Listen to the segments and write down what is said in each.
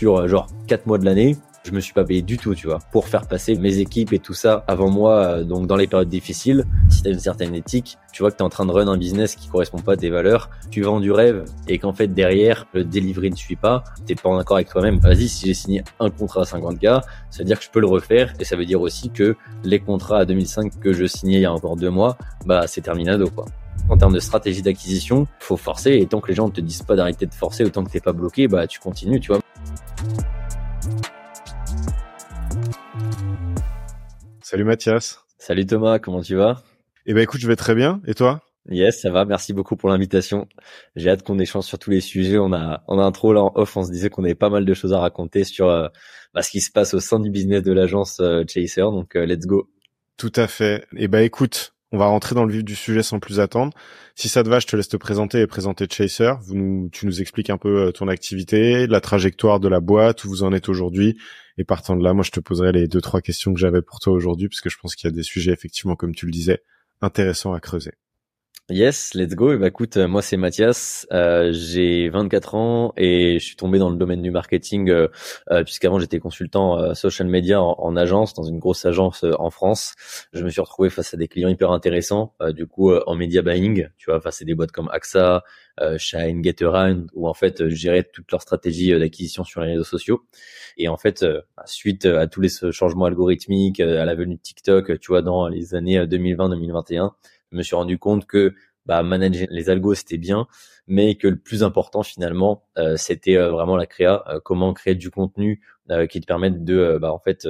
sur genre quatre mois de l'année, je me suis pas payé du tout, tu vois, pour faire passer mes équipes et tout ça avant moi, euh, donc dans les périodes difficiles. Si t'as une certaine éthique, tu vois que t'es en train de run un business qui correspond pas à tes valeurs, tu vends du rêve et qu'en fait derrière le delivery ne suit pas, t'es pas en accord avec toi-même. Vas-y, si j'ai signé un contrat à 50K, ça veut dire que je peux le refaire et ça veut dire aussi que les contrats à 2005 que je signais il y a encore deux mois, bah c'est terminado quoi. En termes de stratégie d'acquisition, faut forcer et tant que les gens ne te disent pas d'arrêter de forcer, autant que t'es pas bloqué, bah tu continues, tu vois. Salut Mathias. Salut Thomas, comment tu vas? Eh ben écoute, je vais très bien. Et toi? Yes, ça va. Merci beaucoup pour l'invitation. J'ai hâte qu'on échange sur tous les sujets. On a, un trop là en off. On se disait qu'on avait pas mal de choses à raconter sur euh, bah, ce qui se passe au sein du business de l'agence euh, Chaser. Donc, euh, let's go. Tout à fait. Eh ben écoute, on va rentrer dans le vif du sujet sans plus attendre. Si ça te va, je te laisse te présenter et présenter Chaser. Tu nous expliques un peu euh, ton activité, la trajectoire de la boîte, où vous en êtes aujourd'hui. Et partant de là, moi, je te poserai les deux, trois questions que j'avais pour toi aujourd'hui, parce que je pense qu'il y a des sujets, effectivement, comme tu le disais, intéressants à creuser. Yes, let's go. Et bah écoute, euh, moi c'est Mathias, euh, j'ai 24 ans et je suis tombé dans le domaine du marketing euh, euh puisqu'avant j'étais consultant euh, social media en, agence dans une grosse agence en France. Je me suis retrouvé face à des clients hyper intéressants, du coup en media buying, tu vois, face à des boîtes comme AXA, Shine, Getaround, où en fait je gérais toute leur stratégie d'acquisition sur les réseaux sociaux. Et en fait, suite à tous les changements algorithmiques, à la venue de TikTok, tu vois, dans les années 2020-2021 je me suis rendu compte que bah, manager les algos c'était bien, mais que le plus important finalement euh, c'était euh, vraiment la créa, euh, comment créer du contenu qui te permette de bah, en fait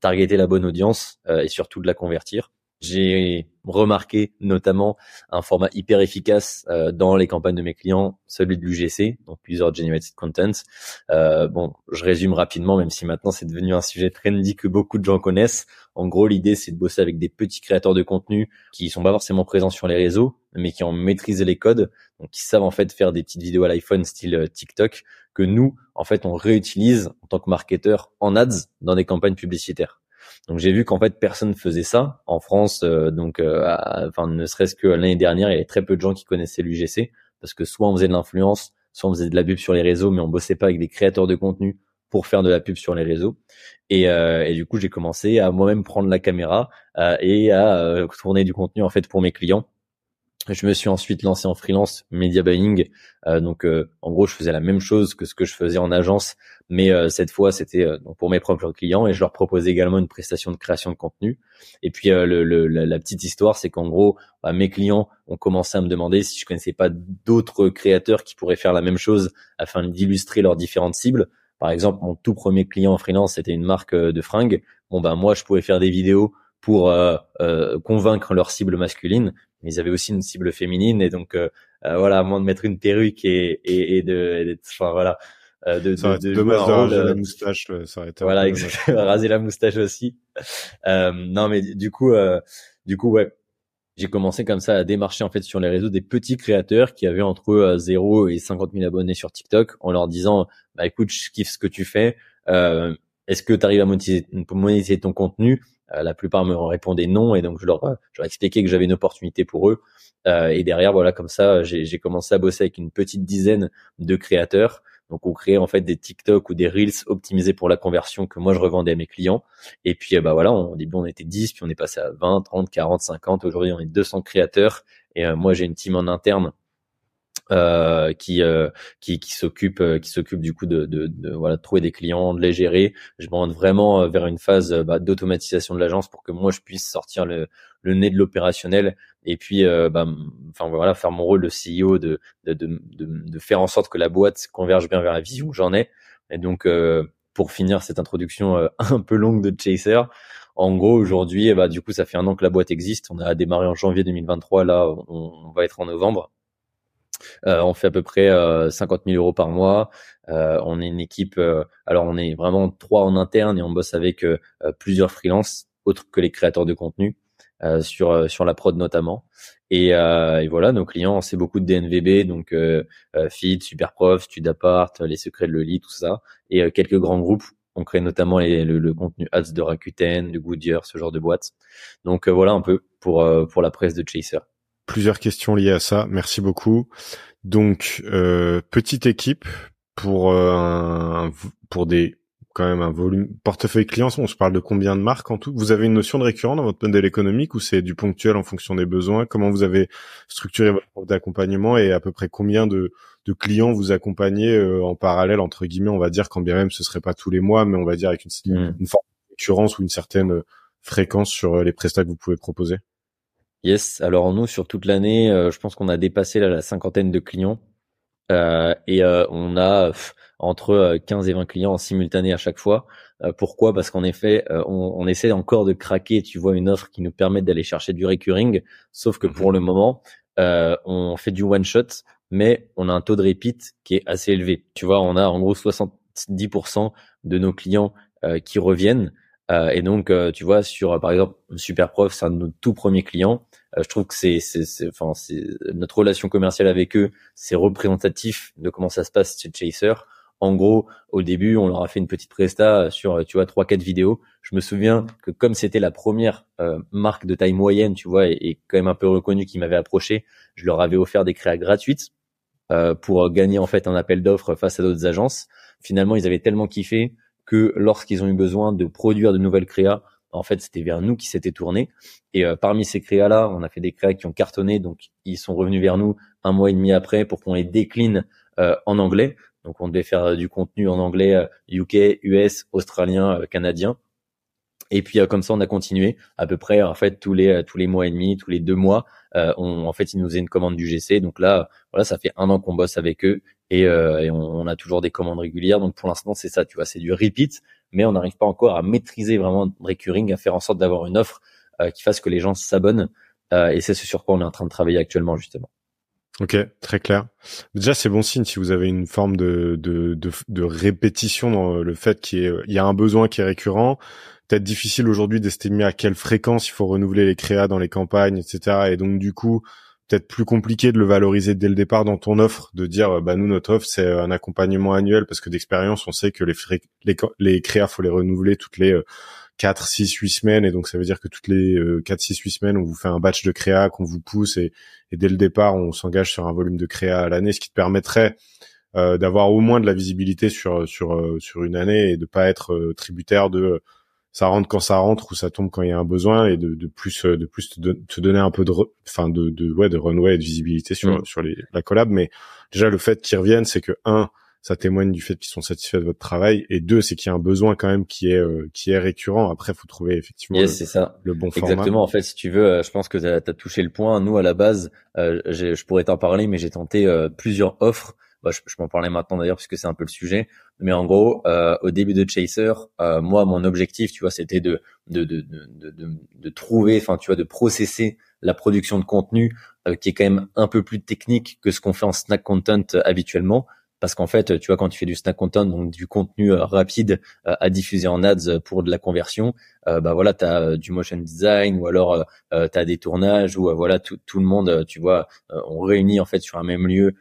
targeter la bonne audience et surtout de la convertir. J'ai remarqué notamment un format hyper efficace euh, dans les campagnes de mes clients, celui de l'UGC, donc User Generated Content. Euh, bon, je résume rapidement, même si maintenant c'est devenu un sujet trendy que beaucoup de gens connaissent. En gros, l'idée c'est de bosser avec des petits créateurs de contenu qui sont pas forcément présents sur les réseaux, mais qui ont maîtrisé les codes, donc qui savent en fait faire des petites vidéos à l'iPhone style euh, TikTok que nous, en fait, on réutilise en tant que marketeur en ads dans des campagnes publicitaires. Donc j'ai vu qu'en fait personne faisait ça en France. Euh, donc, euh, enfin ne serait-ce que l'année dernière, il y avait très peu de gens qui connaissaient l'UGC parce que soit on faisait de l'influence, soit on faisait de la pub sur les réseaux, mais on bossait pas avec des créateurs de contenu pour faire de la pub sur les réseaux. Et, euh, et du coup, j'ai commencé à moi-même prendre la caméra et à tourner du contenu en fait pour mes clients je me suis ensuite lancé en freelance media buying. Euh, donc, euh, en gros, je faisais la même chose que ce que je faisais en agence, mais euh, cette fois, c'était pour mes propres clients et je leur proposais également une prestation de création de contenu. Et puis, le, la, petite histoire, c'est qu'en gros, bah, mes clients ont commencé à me demander si je connaissais pas d'autres créateurs qui pourraient faire la même chose afin d'illustrer leurs différentes cibles. Par exemple, mon tout premier client en freelance, c'était une marque de fringues. Bon, ben moi, je pouvais faire des vidéos pour convaincre leur cible masculine mais ils avaient aussi une cible féminine et donc euh, euh, voilà, à moins de mettre une perruque et, et, et de, enfin voilà, euh, de, de, de, dommage de raser la moustache, ça aurait été voilà, exactement, raser la moustache aussi. Euh, non, mais du coup, euh, du coup, ouais, j'ai commencé comme ça à démarcher en fait sur les réseaux des petits créateurs qui avaient entre 0 et 50 000 abonnés sur TikTok en leur disant, bah écoute, je kiffe ce que tu fais. Euh, Est-ce que tu arrives à monétiser, monétiser ton contenu euh, la plupart me répondaient non et donc je leur, je leur expliquais que j'avais une opportunité pour eux. Euh, et derrière, voilà, comme ça, j'ai commencé à bosser avec une petite dizaine de créateurs. Donc on créait en fait des TikTok ou des Reels optimisés pour la conversion que moi je revendais à mes clients. Et puis bah voilà, on dit bon, on était 10, puis on est passé à 20, 30, 40, 50. Aujourd'hui, on est 200 créateurs. Et euh, moi, j'ai une team en interne euh, qui euh, qui, qui s'occupe euh, qui s'occupe du coup de, de, de, voilà de trouver des clients, de les gérer. Je me vraiment vers une phase bah, d'automatisation de l'agence pour que moi je puisse sortir le, le nez de l'opérationnel et puis bah, enfin voilà faire mon rôle de CEO de, de, de, de, faire en sorte que la boîte converge bien vers la vision que j'en ai. Et donc pour finir cette introduction un peu longue de Chaser, en gros, aujourd'hui, bah, du coup, ça fait un an que la boîte existe. On a démarré en janvier 2023. Là, on va être en novembre. Euh, on fait à peu près 50 euh, 000 euros par mois. Euh, on est une équipe. alors on est vraiment trois en interne et on bosse avec plusieurs freelances autres que les créateurs de contenu sur sur la prod notamment. Et, voilà, nos clients, c'est beaucoup de DNVB, donc Feed, Superprof, Studapart, Les Secrets de Loli, tout ça, et quelques grands groupes. On crée notamment le, contenu ads de Rakuten, de Goodyear, ce genre de boîtes. Donc voilà un peu pour pour la presse de Chaser plusieurs questions liées à ça. Merci beaucoup. Donc, euh, petite équipe, pour un, pour des quand même un volume portefeuille client. On se parle de combien de marques en tout? Vous avez une notion de récurrent dans votre modèle économique ou c'est du ponctuel en fonction des besoins? Comment vous avez structuré votre offre d'accompagnement et à peu près combien de, de clients vous accompagnez euh, en parallèle entre guillemets? On va dire quand bien même ce serait pas tous les mois, mais on va dire avec une, mmh. une forme de récurrence ou une certaine euh, fréquence sur euh, les prestats que vous pouvez proposer. Yes. Alors nous sur toute l'année, je pense qu'on a dépassé la cinquantaine de clients et on a entre 15 euh, et 20 clients en simultané à chaque fois. Euh, pourquoi? Parce qu'en effet, euh, on, on, essaie encore de craquer, tu vois, une offre qui nous permet d'aller chercher du recurring, sauf que pour mhm. le moment, on fait du one shot, mais on a un taux de repeat qui est assez élevé. Tu vois, on a en gros 70% de nos clients qui reviennent. Euh, et donc, tu vois, sur par exemple Superprof, c'est un de nos tout premiers clients. Euh, je trouve que c'est, enfin, notre relation commerciale avec eux, c'est représentatif de comment ça se passe chez Chaser. En gros, au début, on leur a fait une petite presta sur, tu vois, trois, quatre vidéos. Je me souviens que comme c'était la première euh, marque de taille moyenne, tu vois, et, quand même un peu reconnue qui m'avait approché, je leur avais offert des créas gratuites euh, pour gagner en fait un appel d'offres face à d'autres agences. Finalement, ils avaient tellement kiffé que lorsqu'ils ont eu besoin de produire de nouvelles créas, en fait, c'était vers nous qui s'étaient tournés. Et euh, parmi ces créas-là, on a fait des créas qui ont cartonné, donc ils sont revenus vers nous un mois et demi après pour qu'on les décline en anglais. Donc on devait faire euh, du contenu en anglais UK, euh, US, australien, euh, canadien. Et puis comme ça, on a continué à peu près en fait tous les tous les mois et demi, tous les deux mois. on, en fait, ils nous faisaient une commande du GC. Donc là, voilà, ça fait un an qu'on bosse avec eux et, et on, a toujours des commandes régulières. Donc pour l'instant, c'est ça, tu vois, c'est du repeat, mais on n'arrive pas encore à maîtriser vraiment le recurring, à faire en sorte d'avoir une offre qui fasse que les gens s'abonnent. et c'est ce sur quoi on est en train de travailler actuellement justement. Ok, très clair. Déjà, c'est bon signe si vous avez une forme de, de, de, de répétition dans le fait qu'il y, y a un besoin qui est récurrent. Peut-être difficile aujourd'hui d'estimer à quelle fréquence il faut renouveler les créas dans les campagnes, etc. Et donc, du coup, peut-être plus compliqué de le valoriser dès le départ dans ton offre, de dire, bah nous, notre offre, c'est un accompagnement annuel parce que d'expérience, on sait que les, les, les créas, faut les renouveler toutes les... Euh, 4, 6, 8 semaines. Et donc, ça veut dire que toutes les 4, 6, 8 semaines, on vous fait un batch de créa qu'on vous pousse et, dès le départ, on s'engage sur un volume de créa à l'année, ce qui te permettrait euh, d'avoir au moins de la visibilité sur sur euh, sur une année et de pas être euh, tributaire de ça rentre quand ça rentre ou ça tombe quand il y a un besoin et de, de plus de plus te, donner un peu de enfin de, de ouais de runway et de visibilité sur mmh. sur les, la collab. Mais déjà le fait qu'ils reviennent c'est que un ça témoigne du fait qu'ils sont satisfaits de votre travail et deux c'est qu'il y a un besoin quand même qui est euh, qui est récurrent. Après faut trouver effectivement le, ça. le bon format. Exactement. En fait si tu veux euh, je pense que tu as, touché le point. Nous à la base euh, je pourrais t'en parler mais j'ai tenté plusieurs offres bah, je, je m'en parlais maintenant d'ailleurs puisque c'est un peu le sujet. Mais en gros au début de Chaser moi mon objectif tu vois c'était de de, de de, de de trouver enfin tu vois de processer la production de contenu qui est quand même un peu plus technique que ce qu'on fait en snack content habituellement. Parce qu'en fait, tu vois, quand tu fais du snack content, donc du contenu euh, rapide euh, à diffuser en ads pour de la conversion, euh, bah voilà, tu as du motion design ou alors euh, tu as des tournages ou voilà tout, tout le monde, tu vois, on réunit en fait sur un même lieu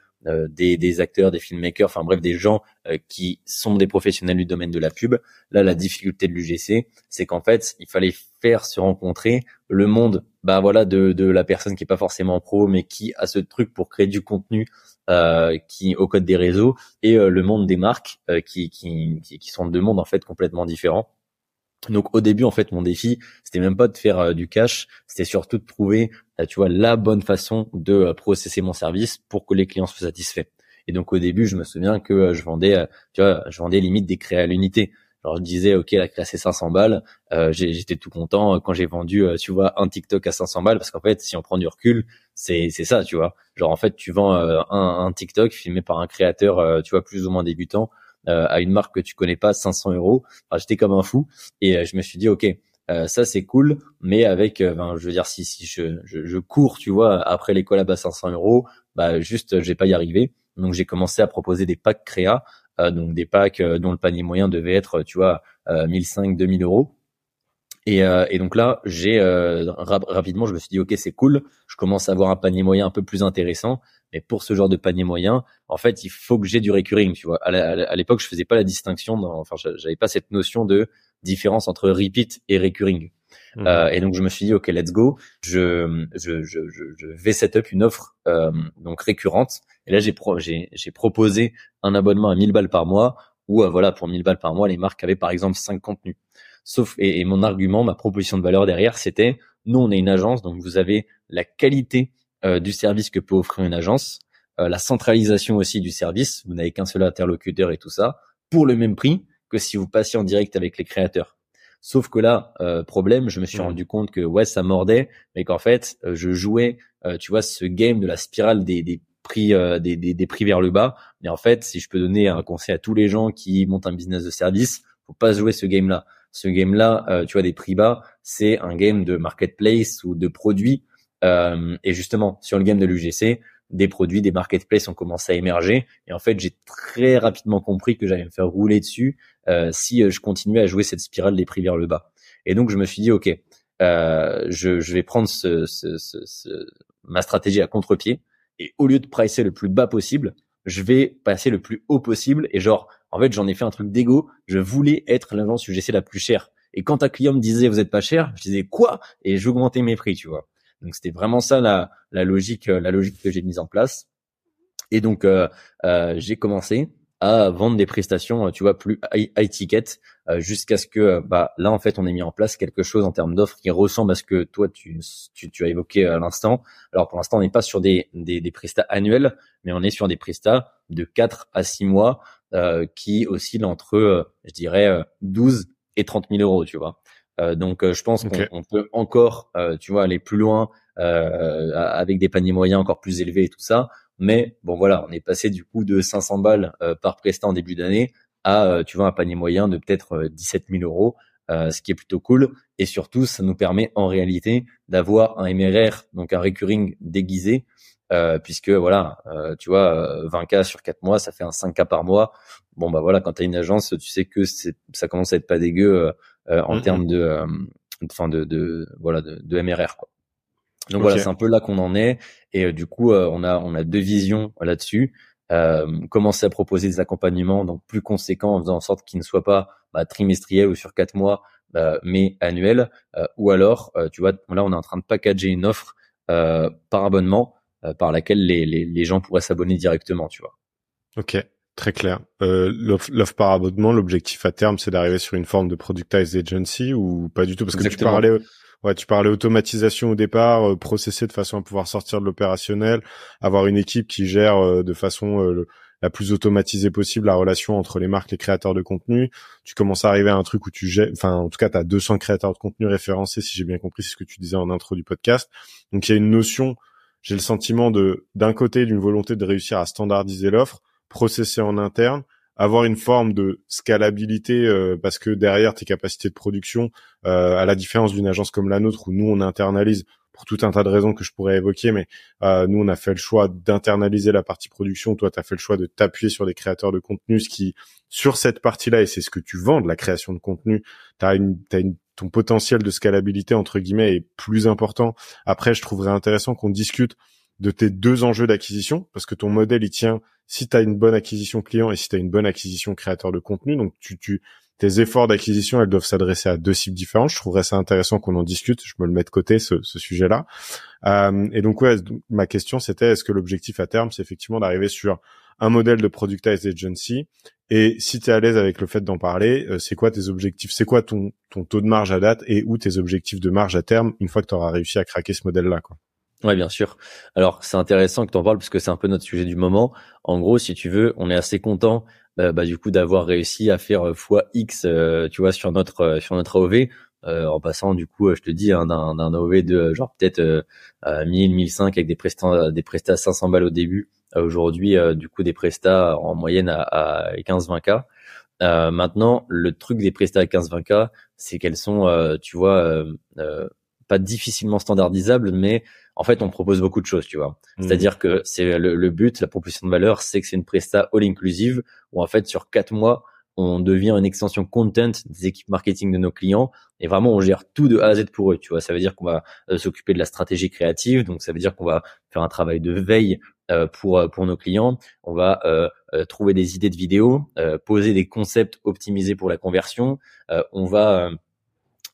des, des, acteurs, des filmmakers, enfin bref, des gens qui sont des professionnels du domaine de la pub. Là, la difficulté de l'UGC, c'est qu'en fait, il fallait faire se rencontrer le monde, bah voilà, de, de la personne qui est pas forcément pro, mais qui a ce truc pour créer du contenu euh, qui au code des réseaux et euh, le monde des marques euh, qui, qui, qui sont deux mondes en fait complètement différents. Donc au début en fait mon défi c'était même pas de faire du cash, c'était surtout de trouver tu vois la bonne façon de processer mon service pour que les clients soient satisfaits. Et donc au début je me souviens que je vendais tu vois je vendais limite des créas à l'unité. Alors je disais ok la créa c'est 500 balles, euh, j'étais tout content quand j'ai vendu euh, tu vois un TikTok à 500 balles parce qu'en fait si on prend du recul c'est c'est ça tu vois genre en fait tu vends euh, un, un, TikTok filmé par un créateur euh, tu vois plus ou moins débutant à une marque que tu connais pas 500 euros. Enfin, j'étais comme un fou et je me suis dit ok ça c'est cool mais avec ben, je veux dire si si je, je, je cours tu vois après les collabs à 500 euros bah juste je pas y arriver donc j'ai commencé à proposer des packs créa euh, donc des packs euh, dont le panier moyen devait être, tu vois, 1005, euh, 2000 euros. Et, et, donc là, j'ai rapidement, je me suis dit, ok, c'est cool. Je commence à avoir un panier moyen un peu plus intéressant. Mais pour ce genre de panier moyen, en fait, il faut que j'ai du recurring. Tu vois, à l'époque, je faisais pas la distinction. Dans, enfin, j'avais pas cette notion de différence entre repeat et recurring. Mhm. Euh, et donc je me suis dit ok let's go, je je je je, vais set up une offre euh, donc récurrente. Et là j'ai pro, j'ai j'ai proposé un abonnement à 1000 balles par mois où euh, voilà pour 1000 balles par mois les marques avaient par exemple 5 contenus. Sauf et, mon argument, ma proposition de valeur derrière, c'était nous on est une agence donc vous avez la qualité euh, du service que peut offrir une agence, la centralisation aussi du service. Vous n'avez qu'un seul interlocuteur et tout ça pour le même prix que si vous passiez en direct avec les créateurs. Sauf que là, euh, problème, je me suis mmh. rendu compte que ouais, ça mordait, mais qu'en fait, euh, je jouais, euh, tu vois, ce game de la spirale des, des prix, des, des, des, prix vers le bas. Mais en fait, si je peux donner un conseil à tous les gens qui montent un business de service, faut pas jouer ce game-là. Ce game-là, tu vois, des prix bas, c'est un game de marketplace ou de produits. et justement, sur le game de l'UGC, des produits, des marketplaces ont commencé à émerger. Et en fait, j'ai très rapidement compris que j'allais me faire rouler dessus euh, si euh, je continuais à jouer cette spirale des prix vers le bas. Et donc, je me suis dit, OK, euh, je, je, vais prendre ce, ce, ce, ma stratégie à contre-pied. Et au lieu de pricer le plus bas possible, je vais passer le plus haut possible. Et genre, en fait, j'en ai fait un truc d'ego. Je voulais être l'agence UGC la plus chère. Et quand un client me disait, vous êtes pas cher, je disais, quoi? Et j'augmentais mes prix, tu vois. Donc c'était vraiment ça la, la logique, euh, la logique que j'ai mise en place. Et donc euh, euh, j'ai commencé à vendre des prestations, tu vois, plus high, ticket, jusqu'à ce que, bah, là en fait, on ait mis en place quelque chose en termes d'offres qui ressemble à ce que toi tu, tu, tu as évoqué à l'instant. Alors pour l'instant, on n'est pas sur des, des, des prestats annuels, mais on est sur des prestats de 4 à 6 mois euh, qui oscillent entre, je dirais, 12 et 30 000 euros, tu vois. Euh, donc, euh, je pense qu'on peut encore, euh, tu vois, aller plus loin avec des paniers moyens encore plus élevés et tout ça. Mais bon, voilà, on est passé du coup de 500 balles par prestat en début d'année à, tu vois, un panier moyen de peut-être 17 000 euros. ce qui est plutôt cool. Et surtout, ça nous permet en réalité d'avoir un MRR, donc un recurring déguisé, euh, puisque voilà, euh, tu vois, 20K sur 4 mois, ça fait un 5K par mois. Bon bah voilà, quand tu as une agence, tu sais que ça commence à être pas dégueu euh, en mmh, termes mmh. de, euh, enfin de, de, voilà de, de MRR quoi. Donc voilà, c'est un peu là qu'on en est. Et euh, du coup, on a on a deux visions là-dessus. commencer à proposer des accompagnements donc plus conséquents en faisant en sorte qu'ils ne soient pas bah, trimestriels ou sur quatre mois, mais annuels. ou alors, tu vois, là on est en train de packager une offre par abonnement par laquelle les, les, les gens pourraient s'abonner directement, tu vois. Ok. Très clair. Euh, L'offre par abonnement, l'objectif à terme, c'est d'arriver sur une forme de productized agency ou pas du tout? Parce que tu parlais, ouais, tu parlais automatisation au départ, euh, processer de façon à pouvoir sortir de l'opérationnel, avoir une équipe qui gère euh, de façon euh, la plus automatisée possible la relation entre les marques, les créateurs de contenu. Tu commences à arriver à un truc où tu gères, enfin, en tout cas, tu as 200 créateurs de contenu référencés, si j'ai bien compris, c'est ce que tu disais en intro du podcast. Donc, il y a une notion, j'ai le sentiment de, d'un côté, d'une volonté de réussir à standardiser l'offre, processer en interne, avoir une forme de scalabilité euh, parce que derrière tes capacités de production, euh, à la différence d'une agence comme la nôtre où nous on internalise pour tout un tas de raisons que je pourrais évoquer, mais euh, nous on a fait le choix d'internaliser la partie production. Toi, tu as fait le choix de t'appuyer sur des créateurs de contenu, ce qui sur cette partie-là et c'est ce que tu vends de la création de contenu, t'as une, as une ton potentiel de scalabilité entre guillemets est plus important. Après, je trouverais intéressant qu'on discute de tes deux enjeux d'acquisition parce que ton modèle il tient si tu as une bonne acquisition client et si tu as une bonne acquisition créateur de contenu donc tu, tu tes efforts d'acquisition elles doivent s'adresser à deux cibles différentes. Je trouverais ça intéressant qu'on en discute. Je me le mets de côté ce, ce sujet là euh, et donc ouais ma question c'était est-ce que l'objectif à terme c'est effectivement d'arriver sur un modèle de productized agency? Et si tu es à l'aise avec le fait d'en parler, euh, c'est quoi tes objectifs? C'est quoi ton, ton taux de marge à date et où tes objectifs de marge à terme une fois que tu auras réussi à craquer ce modèle-là quoi? Ouais, bien sûr. Alors, c'est intéressant que tu en parles parce que c'est un peu notre sujet du moment. En gros, si tu veux, on est assez content euh, bah, du coup d'avoir réussi à faire x euh, tu vois, sur notre euh, sur notre AOV. en passant du coup, je te dis, hein, d'un d'un AOV de genre peut-être 1000, 1005 avec des prestats des prestats à 500 balles au début. Aujourd'hui, du coup, des prestats en moyenne à, à 15-20 k. maintenant, le truc des prestats à 15-20 k, c'est qu'elles sont, tu vois, pas difficilement standardisables, mais en fait, on propose beaucoup de choses, tu vois. Mmh. C'est-à-dire que c'est le, but, la proposition de valeur, c'est que c'est une presta all inclusive où en fait sur quatre mois, on devient une extension content des équipes marketing de nos clients et vraiment on gère tout de A à Z pour eux, tu vois. Ça veut dire qu'on va euh, s'occuper de la stratégie créative, donc ça veut dire qu'on va faire un travail de veille euh, pour euh, pour nos clients. On va trouver des idées de vidéos, poser des concepts optimisés pour la conversion. on va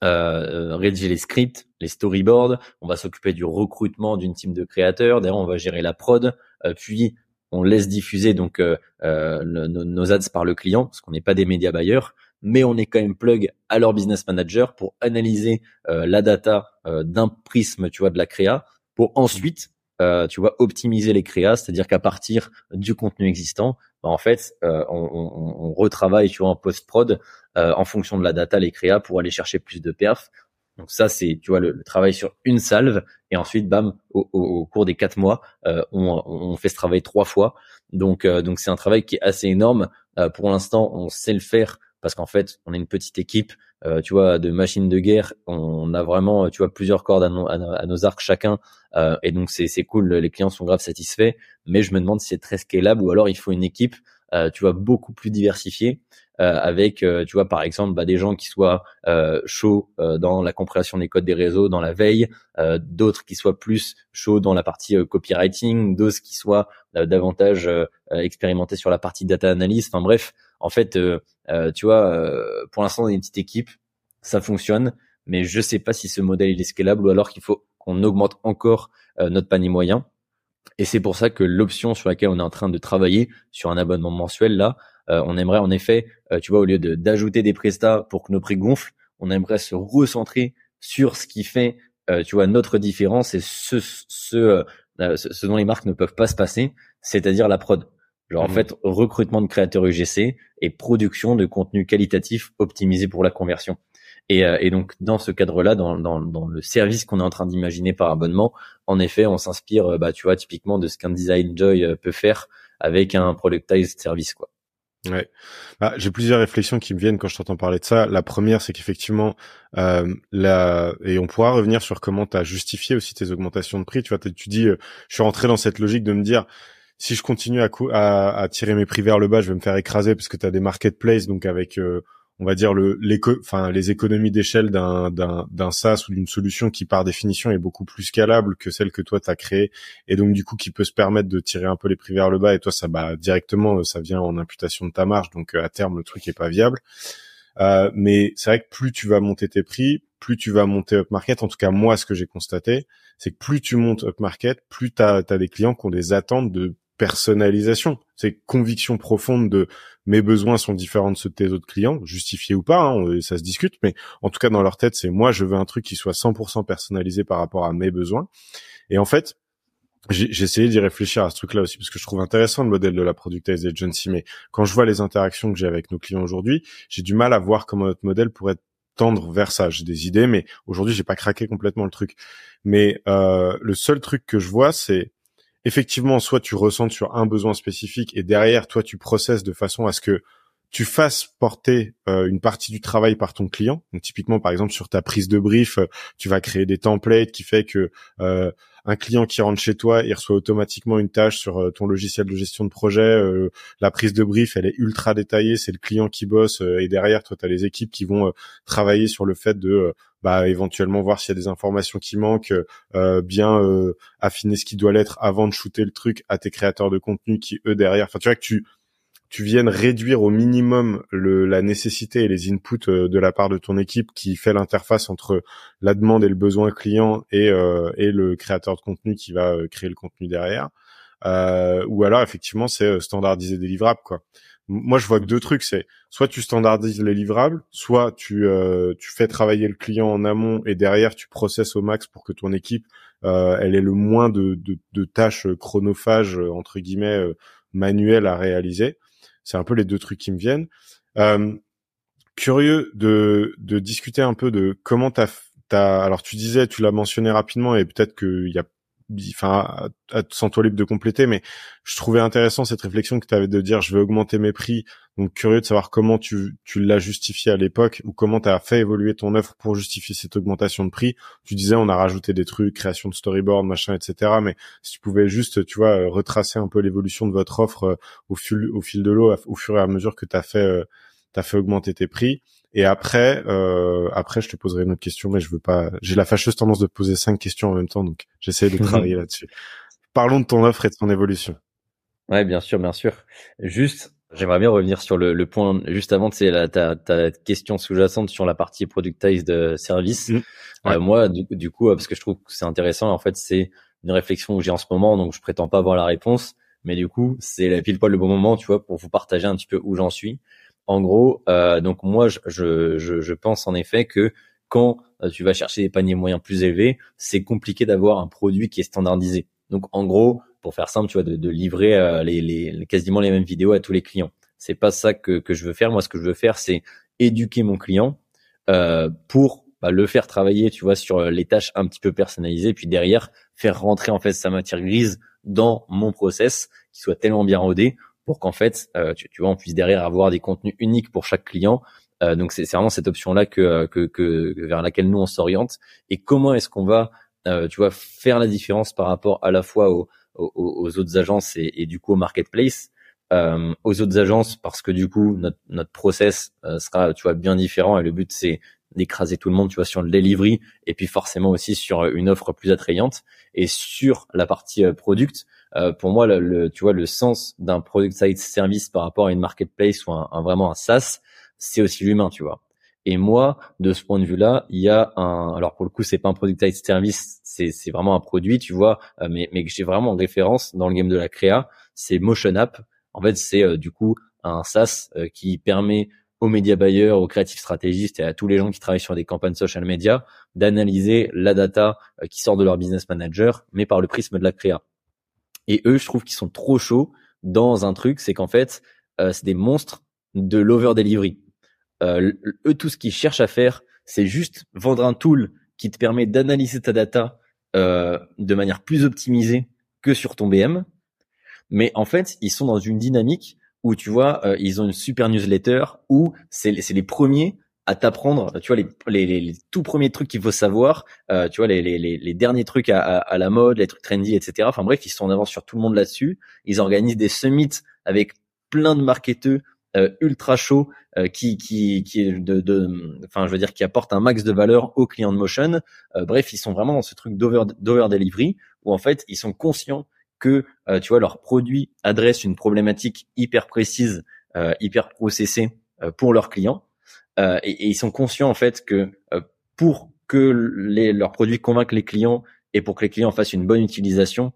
euh, rédiger les scripts, les storyboards, on va s'occuper du recrutement d'une team de créateurs, d'ailleurs on va gérer la prod, euh, puis on laisse diffuser donc euh, euh nos, ads par le client parce qu'on n'est pas des médias bailleurs, mais on est quand même plug à leur business manager pour analyser euh, la data d'un prisme, tu vois, de la créa, pour ensuite tu vois, optimiser les créas, c'est-à-dire qu'à partir du contenu existant, bah, en fait, on, on, on, retravaille, tu vois, en post-prod euh, en fonction de la data, les créas pour aller chercher plus de perf. Donc ça, c'est tu vois le, travail sur une salve et ensuite, bam, au, au, cours des quatre mois, euh, on, on, fait ce travail trois fois. Donc euh, donc c'est un travail qui est assez énorme. pour l'instant, on sait le faire parce qu'en fait, on est une petite équipe, tu vois, de machines de guerre. On a vraiment, tu vois, plusieurs cordes à, à, nos arcs chacun, et donc c'est cool. Les clients sont grave satisfaits. Mais je me demande si c'est très scalable ou alors il faut une équipe, tu vois, beaucoup plus diversifiée. Euh, avec, euh, tu vois, par exemple, bah, des gens qui soient euh, chauds dans la compréhension des codes des réseaux, dans la veille, d'autres qui soient plus chauds dans la partie copywriting, d'autres qui soient davantage expérimentés sur la partie data analyse. Enfin bref, en fait, tu vois, pour l'instant, on est une petite équipe, ça fonctionne, mais je sais pas si ce modèle est scalable ou alors qu'il faut qu'on augmente encore notre panier moyen. Et c'est pour ça que l'option sur laquelle on est en train de travailler sur un abonnement mensuel là, on aimerait en effet, euh, tu vois, au lieu d'ajouter des prestats pour que nos prix gonflent, on aimerait se recentrer sur ce qui fait, euh, tu vois, notre différence et ce, ce, ce, dont les marques ne peuvent pas se passer, c'est-à-dire la prod. Genre en mmh. fait recrutement de créateurs UGC et production de contenu qualitatif optimisé pour la conversion. Et, et donc dans ce cadre-là, dans, dans, dans, le service qu'on est en train d'imaginer par abonnement, en effet, on s'inspire, bah tu vois, typiquement de ce qu'un design joy peut faire avec un productized service, quoi. Ouais, bah, j'ai plusieurs réflexions qui me viennent quand je t'entends parler de ça. La première, c'est qu'effectivement, euh, la... et on pourra revenir sur comment tu as justifié aussi tes augmentations de prix. Tu vois, tu dis, euh, je suis rentré dans cette logique de me dire, si je continue à, à, à, tirer mes prix vers le bas, je vais me faire écraser parce que tu as des marketplaces, donc avec euh, on va dire les économies d'échelle d'un d'un SaaS ou d'une solution qui par définition est beaucoup plus scalable que celle que toi tu as créée et donc du coup qui peut se permettre de tirer un peu les prix vers le bas et toi ça bah directement ça vient en imputation de ta marge donc euh, à terme le truc est pas viable. Euh, mais c'est vrai que plus tu vas monter tes prix, plus tu vas monter up market. En tout cas, moi, ce que j'ai constaté, c'est que plus tu montes up market, plus tu as, des clients qui ont des attentes de personnalisation. C'est conviction profonde de mes besoins sont différents de ceux de tes autres clients, justifiés ou pas, hein, ça se discute, mais en tout cas dans leur tête, c'est moi je veux un truc qui soit 100% personnalisé par rapport à mes besoins. Et en fait, j'ai essayé d'y réfléchir à ce truc-là aussi parce que je trouve intéressant le modèle de la productized agency, mais quand je vois les interactions que j'ai avec nos clients aujourd'hui, j'ai du mal à voir comment notre modèle pourrait tendre vers ça. J'ai des idées, mais aujourd'hui j'ai pas craqué complètement le truc. Mais euh, le seul truc que je vois, c'est effectivement, soit tu ressentes sur un besoin spécifique et derrière, toi, tu processes de façon à ce que tu fasses porter euh, une partie du travail par ton client. Donc typiquement, par exemple, sur ta prise de brief, euh, tu vas créer des templates qui fait que euh, un client qui rentre chez toi, il reçoit automatiquement une tâche sur ton logiciel de gestion de projet. la prise de brief, elle est ultra détaillée. C'est le client qui bosse et derrière, toi, tu as les équipes qui vont travailler sur le fait de bah éventuellement voir s'il y a des informations qui manquent, euh, bien euh, affiner ce qui doit l'être avant de shooter le truc à tes créateurs de contenu qui eux derrière. Enfin tu vois que tu tu viennes réduire au minimum la nécessité et les inputs euh, de la part de ton équipe qui fait l'interface entre la demande et le besoin client et, et le créateur de contenu qui va créer le contenu derrière. ou alors effectivement c'est standardiser des livrables quoi. Moi je vois que deux trucs. C'est soit tu standardises les livrables soit tu euh, fais travailler le client en amont et derrière tu processes au max pour que ton équipe euh, elle ait le moins de, de, tâches chronophages entre guillemets euh, manuelles à réaliser c'est un peu les deux trucs qui me viennent. Euh, curieux de discuter un peu de comment t'as as, alors tu disais tu l'as mentionné rapidement et peut-être qu'il y a enfin, sans toi libre de compléter, mais je trouvais intéressant cette réflexion que tu avais de dire je vais augmenter mes prix. Donc curieux de savoir comment tu, l'as justifié à l'époque ou comment tu as fait évoluer ton offre pour justifier cette augmentation de prix. Tu disais on a rajouté des trucs, création de storyboard, machin, etc. Mais si tu pouvais juste, tu vois, retracer un peu l'évolution de votre offre euh, au fil, de l'eau, au fur et à mesure que tu as euh, as fait augmenter tes prix. Et après, euh, après, je te poserai une autre question, mais je veux pas. J'ai la fâcheuse tendance de poser cinq questions en même temps, donc j'essaie de travailler là-dessus. Parlons de ton offre et de ton évolution. Ouais, bien sûr, bien sûr. Juste J'aimerais bien revenir sur le, le point juste avant, c'est la ta, ta question sous-jacente sur la partie productized service. Mmh. Euh, moi, du, du, coup, parce que je trouve que c'est intéressant, en fait, c'est une réflexion que j'ai en ce moment, donc je prétends pas avoir la réponse, mais du coup, c'est pile poil le bon moment, tu vois, pour vous partager un petit peu où j'en suis. En gros, euh, donc moi, je, pense en effet que quand euh, tu vas chercher des paniers moyens plus élevés, c'est compliqué d'avoir un produit qui est standardisé. Donc en gros, pour faire simple, tu vois, de, livrer euh, quasiment les mêmes vidéos à tous les clients. C'est pas ça que, je veux faire. Moi, ce que je veux faire, c'est éduquer mon client pour bah, le faire travailler, tu vois, sur les tâches un petit peu personnalisées, puis derrière faire rentrer en fait sa matière grise dans mon process, qui soit tellement bien rodé pour qu'en fait, euh, tu, tu, vois, on puisse derrière avoir des contenus uniques pour chaque client. Euh, donc c'est vraiment cette option-là que, que, que, vers laquelle nous on s'oriente. Et comment est-ce qu'on va, euh, tu vois, faire la différence par rapport à la fois aux, aux, aux autres agences et, et, du coup au marketplace? Euh, aux autres agences parce que du coup notre, notre process euh, sera tu vois bien différent et le but c'est d'écraser tout le monde tu vois sur le delivery et puis forcément aussi sur une offre plus attrayante et sur la partie euh, product euh, pour moi le, tu vois le sens d'un product side service par rapport à une marketplace ou un, un vraiment un SaaS c'est aussi l'humain tu vois et moi, de ce point de vue-là, il y a un, alors pour le coup, c'est pas un product side service, c'est, c'est vraiment un produit, tu vois, euh, mais, mais que j'ai vraiment en référence dans le game de la créa, c'est Motion App. En fait, c'est euh, du coup un SaaS euh, qui permet aux médias buyers, aux créatifs stratégistes et à tous les gens qui travaillent sur des campagnes social media d'analyser la data qui sort de leur business manager, mais par le prisme de la créa. Et eux, je trouve qu'ils sont trop chauds dans un truc, c'est qu'en fait, c'est des monstres de l'over delivery. Euh, eux, tout ce qu'ils cherchent à faire, c'est juste vendre un tool qui te permet d'analyser ta data euh, de manière plus optimisée que sur ton BM. Mais en fait, ils sont dans une dynamique où tu vois, euh, ils ont une super newsletter où c'est les premiers à t'apprendre, tu vois, les, les, les, tout premiers trucs qu'il faut savoir, euh, tu vois, les, les, les derniers trucs à, à, à, la mode, les trucs trendy, etc. Enfin bref, ils sont en avance sur tout le monde là-dessus. Ils organisent des summits avec plein de marketeurs euh, ultra chaud euh, qui qui qui est de, de enfin je veux dire qui apporte un max de valeur aux clients de Motion. Euh, bref, ils sont vraiment dans ce truc d'over d'over delivery où en fait ils sont conscients que tu vois leur produit adresse une problématique hyper précise, hyper processée pour leurs clients et, et, ils sont conscients en fait que pour que les, leurs produits convainquent les clients et pour que les clients fassent une bonne utilisation,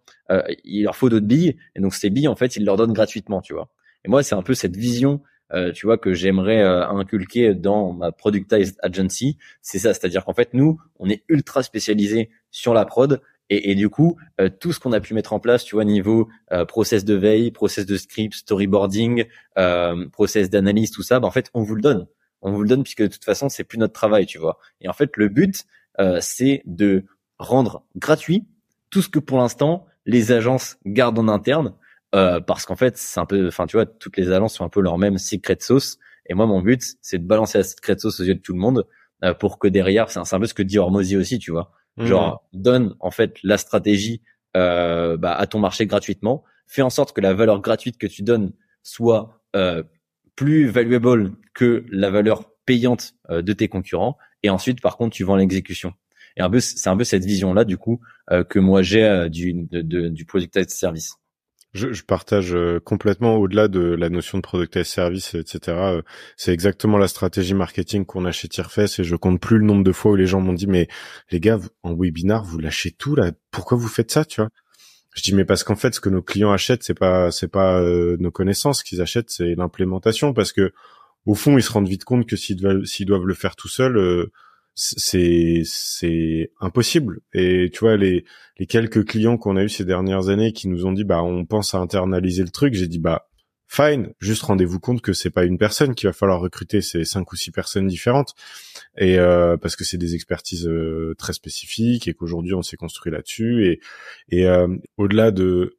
il leur faut d'autres billes et donc ces billes en fait ils leur donnent gratuitement, tu vois. Et moi, c'est un peu cette vision, euh, tu vois, que j'aimerais euh, inculquer dans ma productized agency. C'est ça, c'est-à-dire qu'en fait, nous, on est ultra spécialisé sur la prod. Et, et du coup, euh, tout ce qu'on a pu mettre en place, tu vois, niveau process de veille, process de script, storyboarding, process d'analyse, tout ça, bah, en fait, on vous le donne. On vous le donne puisque de toute façon, c'est plus notre travail, tu vois. Et en fait, le but, c'est de rendre gratuit tout ce que pour l'instant les agences gardent en interne euh, parce qu'en fait, c'est un peu, enfin, tu vois, toutes les agences sont un peu leur même secret sauce. Et moi, mon but, c'est de balancer la secret sauce aux yeux de tout le monde euh, pour que derrière, c'est un, peu ce que dit Hormozy aussi, tu vois. Mmh. Genre, donne en fait la stratégie euh, bah, à ton marché gratuitement. Fais en sorte que la valeur gratuite que tu donnes soit euh, plus valuable que la valeur payante euh, de tes concurrents. Et ensuite, par contre, tu vends l'exécution. Et un peu, c'est un peu cette vision-là, du coup, que moi j'ai du, de, de, du product service. Je, je, partage euh, complètement au-delà de la notion de product as service, etc. Euh, c'est exactement la stratégie marketing qu'on a chez Tierfest et je compte plus le nombre de fois où les gens m'ont dit mais les gars en webinar vous lâchez tout là, pourquoi vous faites ça, tu vois? Je dis mais parce qu'en fait ce que nos clients achètent c'est pas c'est pas euh, nos connaissances qu'ils achètent c'est l'implémentation parce que au fond ils se rendent vite compte que s'ils doivent doivent le faire tout seuls c'est c'est impossible. Et tu vois les les quelques clients qu'on a eu ces dernières années qui nous ont dit bah on pense à internaliser le truc j'ai dit bah fine juste rendez-vous compte que c'est pas une personne qu'il va falloir recruter c'est cinq ou six personnes différentes. Et euh, parce que c'est des expertises euh, très spécifiques et qu'aujourd'hui on s'est construit là-dessus. Et et euh, au-delà de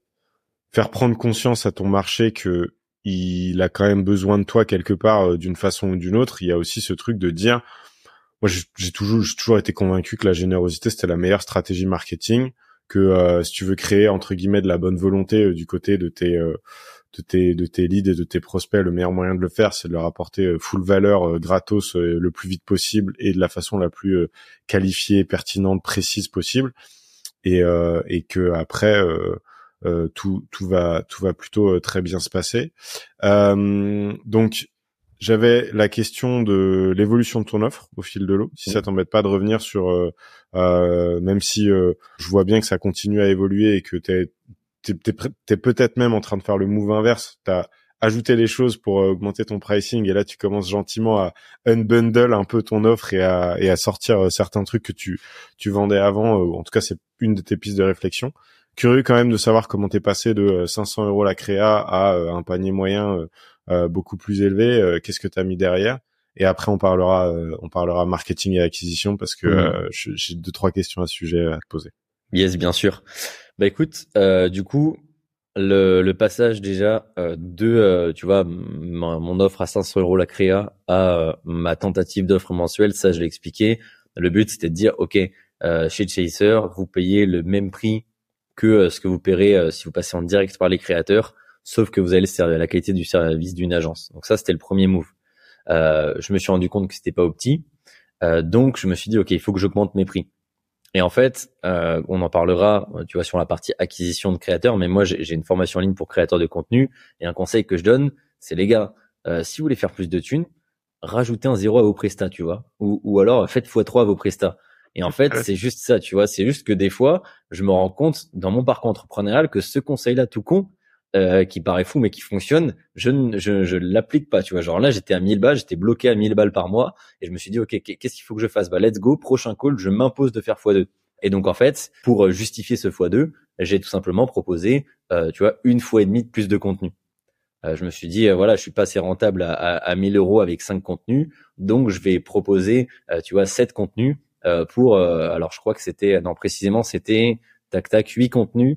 faire prendre conscience à ton marché que il a quand même besoin de toi quelque part d'une façon ou d'une autre il y a aussi ce truc de dire moi j'ai toujours j'ai toujours été convaincu que la générosité c'était la meilleure stratégie marketing que euh, si tu veux créer entre guillemets de la bonne volonté euh, du côté de tes euh, de tes de tes leads et de tes prospects le meilleur moyen de le faire c'est de leur apporter full valeur gratos le plus vite possible et de la façon la plus qualifiée pertinente précise possible et et que après tout tout va tout va plutôt très bien se passer. donc j'avais la question de l'évolution de ton offre au fil de l'eau. Si ça t'embête pas de revenir sur, euh, euh, même si euh, je vois bien que ça continue à évoluer et que t'es t'es, peut-être même en train de faire le move inverse. T'as ajouté les choses pour augmenter ton pricing et là tu commences gentiment à unbundle un peu ton offre et à, et à sortir certains trucs que tu tu vendais avant. en tout cas, c'est une de tes pistes de réflexion. Curieux quand même de savoir comment t'es passé de 500 euros la créa à un panier moyen euh, beaucoup plus élevé. Euh, qu'est-ce que tu as mis derrière? Et après, on parlera, euh, on parlera marketing et acquisition parce que mmh. j'ai deux trois questions à ce sujet à te poser. Yes, bien sûr. Bah écoute, du coup, le, le, passage déjà de, tu vois, mon offre à 500 euros la créa à ma tentative d'offre mensuelle, ça je l'ai expliqué. Le but c'était de dire, ok, chez Chaser, vous payez le même prix que ce que vous paierez si vous passez en direct par les créateurs sauf que vous allez servir la qualité du service d'une agence. Donc ça, c'était le premier move. Euh, je me suis rendu compte que c'était pas opti, euh, donc je me suis dit ok, il faut que j'augmente mes prix. Et en fait, euh, on en parlera, tu vois, sur la partie acquisition de créateurs. Mais moi, j'ai une formation en ligne pour créateurs de contenu et un conseil que je donne, c'est les gars, euh, si vous voulez faire plus de thunes, rajoutez un zéro à vos prestats, tu vois, ou, ou alors faites x3 à vos prestats. Et en fait, c'est juste ça, tu vois, c'est juste que des fois, je me rends compte dans mon parcours entrepreneurial que ce conseil-là tout con, euh, qui paraît fou mais qui fonctionne, je ne je, je l'applique pas, tu vois. Genre là, j'étais à 1000 balles, j'étais bloqué à 1000 balles par mois et je me suis dit OK, qu'est-ce qu'il faut que je fasse? Bah let's go, prochain call, je m'impose de faire x2. Et donc en fait, pour justifier ce x2, j'ai tout simplement proposé euh, tu vois, une fois et demie de plus de contenu. Euh, je me suis dit voilà, je suis pas assez rentable à, à, à 1000 euros avec 5 contenus, donc je vais proposer tu vois 7 contenus pour alors je crois que c'était non précisément c'était tac tac 8 contenus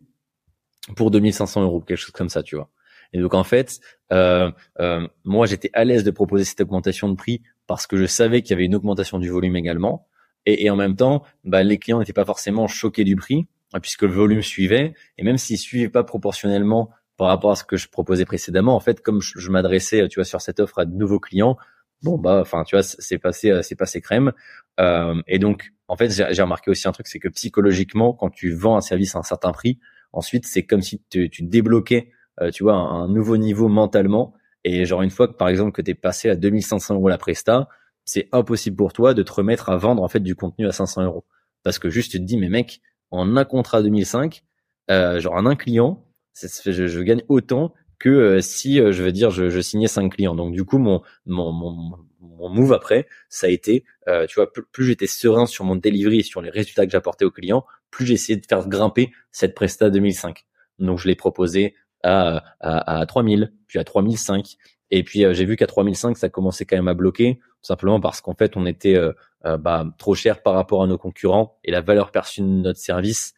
pour 2500 euros, quelque chose comme ça, tu vois. Et donc en fait, euh, euh, moi j'étais à l'aise de proposer cette augmentation de prix parce que je savais qu'il y avait une augmentation du volume également. Et, et en même temps, bah, les clients n'étaient pas forcément choqués du prix hein, puisque le volume suivait. Et même s'il suivait pas proportionnellement par rapport à ce que je proposais précédemment, en fait, comme je, m'adressais, tu vois, sur cette offre à de nouveaux clients, bon bah, enfin, tu vois, c'est passé, c'est passé crème. Euh, et donc, en fait, j'ai remarqué aussi un truc, c'est que psychologiquement, quand tu vends un service à un certain prix, Ensuite, c'est comme si tu, tu débloquais, euh, tu vois, un, nouveau niveau mentalement. Et genre une fois que par exemple que tu es passé à 2500 euros la presta, c'est impossible pour toi de te remettre à vendre en fait du contenu à 500 euros. Parce que juste tu te dis, mais mec, en un contrat 2005, euh, genre en un client, je, je, gagne autant que euh, si euh, je veux dire je, je, signais cinq clients. Donc du coup mon mon, mon, mon move après, ça a été, euh, tu vois, plus, plus j'étais serein sur mon delivery et sur les résultats que j'apportais aux clients, plus j'ai essayé de faire grimper cette presta 2005. Donc je l'ai proposé à, à, à 3000, puis à 3005. Et puis euh, j'ai vu qu'à 3005, ça commençait quand même à bloquer, tout simplement parce qu'en fait, on était euh, euh, bah, trop cher par rapport à nos concurrents et la valeur perçue de notre service,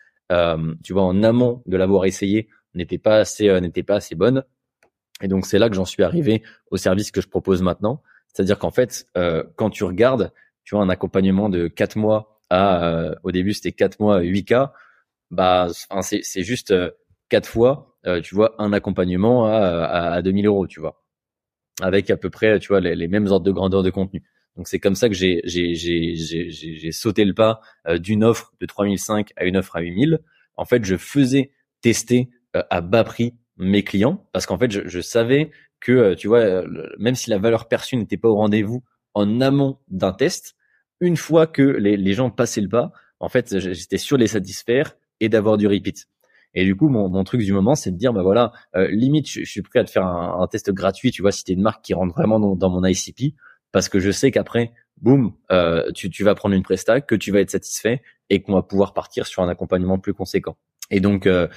tu vois, en amont de l'avoir essayé, n'était pas assez, n'était pas assez bonne. Et donc c'est là que j'en suis arrivé au service que je propose maintenant. C'est-à-dire qu'en fait, quand tu regardes, tu vois, un accompagnement de 4 mois euh, au début c'était 4 mois 8K, bah c'est juste euh, quatre fois, euh, tu vois, un accompagnement à, à, à 2000 euros, tu vois, avec à peu près, tu vois, les, mêmes ordres de grandeur de contenu. Donc c'est comme ça que j'ai sauté le pas d'une offre de 3005 à une offre à 8000. En fait, je faisais tester à bas prix mes clients parce qu'en fait, je, je, savais que tu vois, même si la valeur perçue n'était pas au rendez-vous en amont d'un test, une fois que les, les gens passaient le pas, en fait, j'étais sûr de les satisfaire et d'avoir du repeat. Et du coup, mon, mon truc du moment, c'est de dire, bah voilà, euh, limite, je, suis prêt à te faire un, un, test gratuit, tu vois, si t'es une marque qui rentre vraiment dans, mon ICP, parce que je sais qu'après, boum, euh, tu, tu vas prendre une presta, que tu vas être satisfait et qu'on va pouvoir partir sur un accompagnement plus conséquent. Et donc, euh,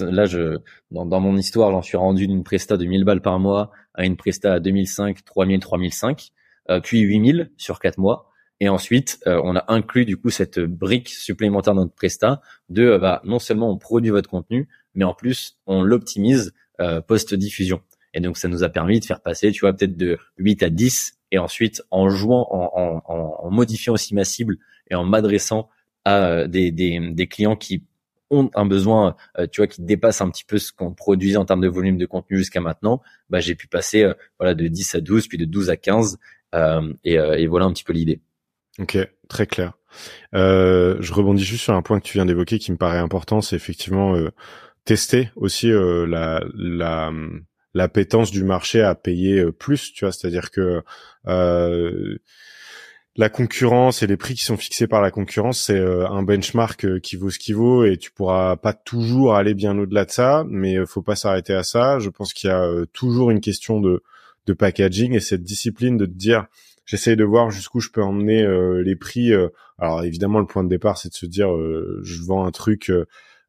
là, je, dans, dans mon histoire, j'en suis rendu d'une presta de 1000 balles par mois à une presta à 2005, 3000, 3005, euh, puis 8000 sur quatre mois. Et ensuite, euh, on a inclus du coup cette brique supplémentaire dans notre Presta de euh, bah, non seulement on produit votre contenu, mais en plus on l'optimise euh, post-diffusion. Et donc ça nous a permis de faire passer, tu vois, peut-être de 8 à 10, et ensuite en jouant, en, en, en modifiant aussi ma cible et en m'adressant à des, des, des, clients qui ont un besoin, tu vois, qui dépasse un petit peu ce qu'on produisait en termes de volume de contenu jusqu'à maintenant, bah, j'ai pu passer voilà de 10 à 12, puis de 12 à 15, et, et voilà un petit peu l'idée. Ok, très clair. Euh, je rebondis juste sur un point que tu viens d'évoquer qui me paraît important, c'est effectivement euh, tester aussi la la l'appétence du marché à payer plus, tu vois, c'est-à-dire que la concurrence et les prix qui sont fixés par la concurrence, c'est un benchmark qui vaut ce qu'il vaut et tu pourras pas toujours aller bien au-delà de ça, mais faut pas s'arrêter à ça. Je pense qu'il y a toujours une question de de packaging et cette discipline de te dire j'essaye de voir jusqu'où je peux emmener euh, les prix. Euh. alors évidemment, le point de départ, c'est de se dire euh, je vends un truc.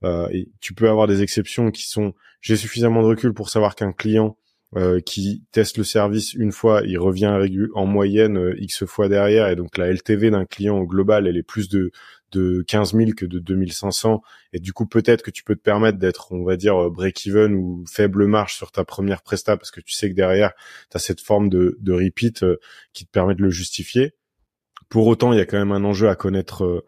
et tu peux avoir des exceptions qui sont j'ai suffisamment de recul pour savoir qu'un client qui teste le service une fois, il revient en moyenne x fois derrière, et donc la LTV d'un client au global, elle est plus de de 15 000 que de 2500 et du coup peut-être que tu peux te permettre d'être on va dire break-even ou faible marge sur ta première presta parce que tu sais que derrière tu as cette forme de, de repeat euh, qui te permet de le justifier. Pour autant il y a quand même un enjeu à connaître euh, euh,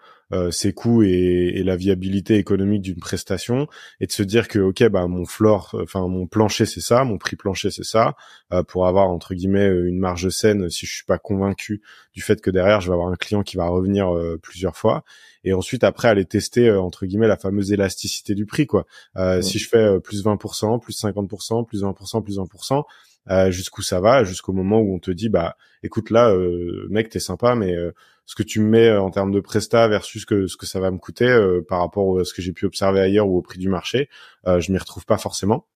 ses coûts et, la viabilité économique d'une prestation et de se dire que ok bah mon floor enfin mon plancher c'est ça mon prix plancher c'est ça euh, pour avoir entre guillemets une marge saine si je suis pas convaincu du fait que derrière je vais avoir un client qui va revenir euh, plusieurs fois. Et ensuite après aller tester entre guillemets la fameuse élasticité du prix quoi. Si je fais plus 20% plus 50% plus 20% plus 20% euh, jusqu'où ça va, jusqu'au moment où on te dit bah écoute là euh, mec t'es sympa mais euh, ce que tu me mets en termes de presta versus que, ce que ça va me coûter par rapport à ce que j'ai pu observer ailleurs ou au prix du marché, je m'y retrouve pas forcément.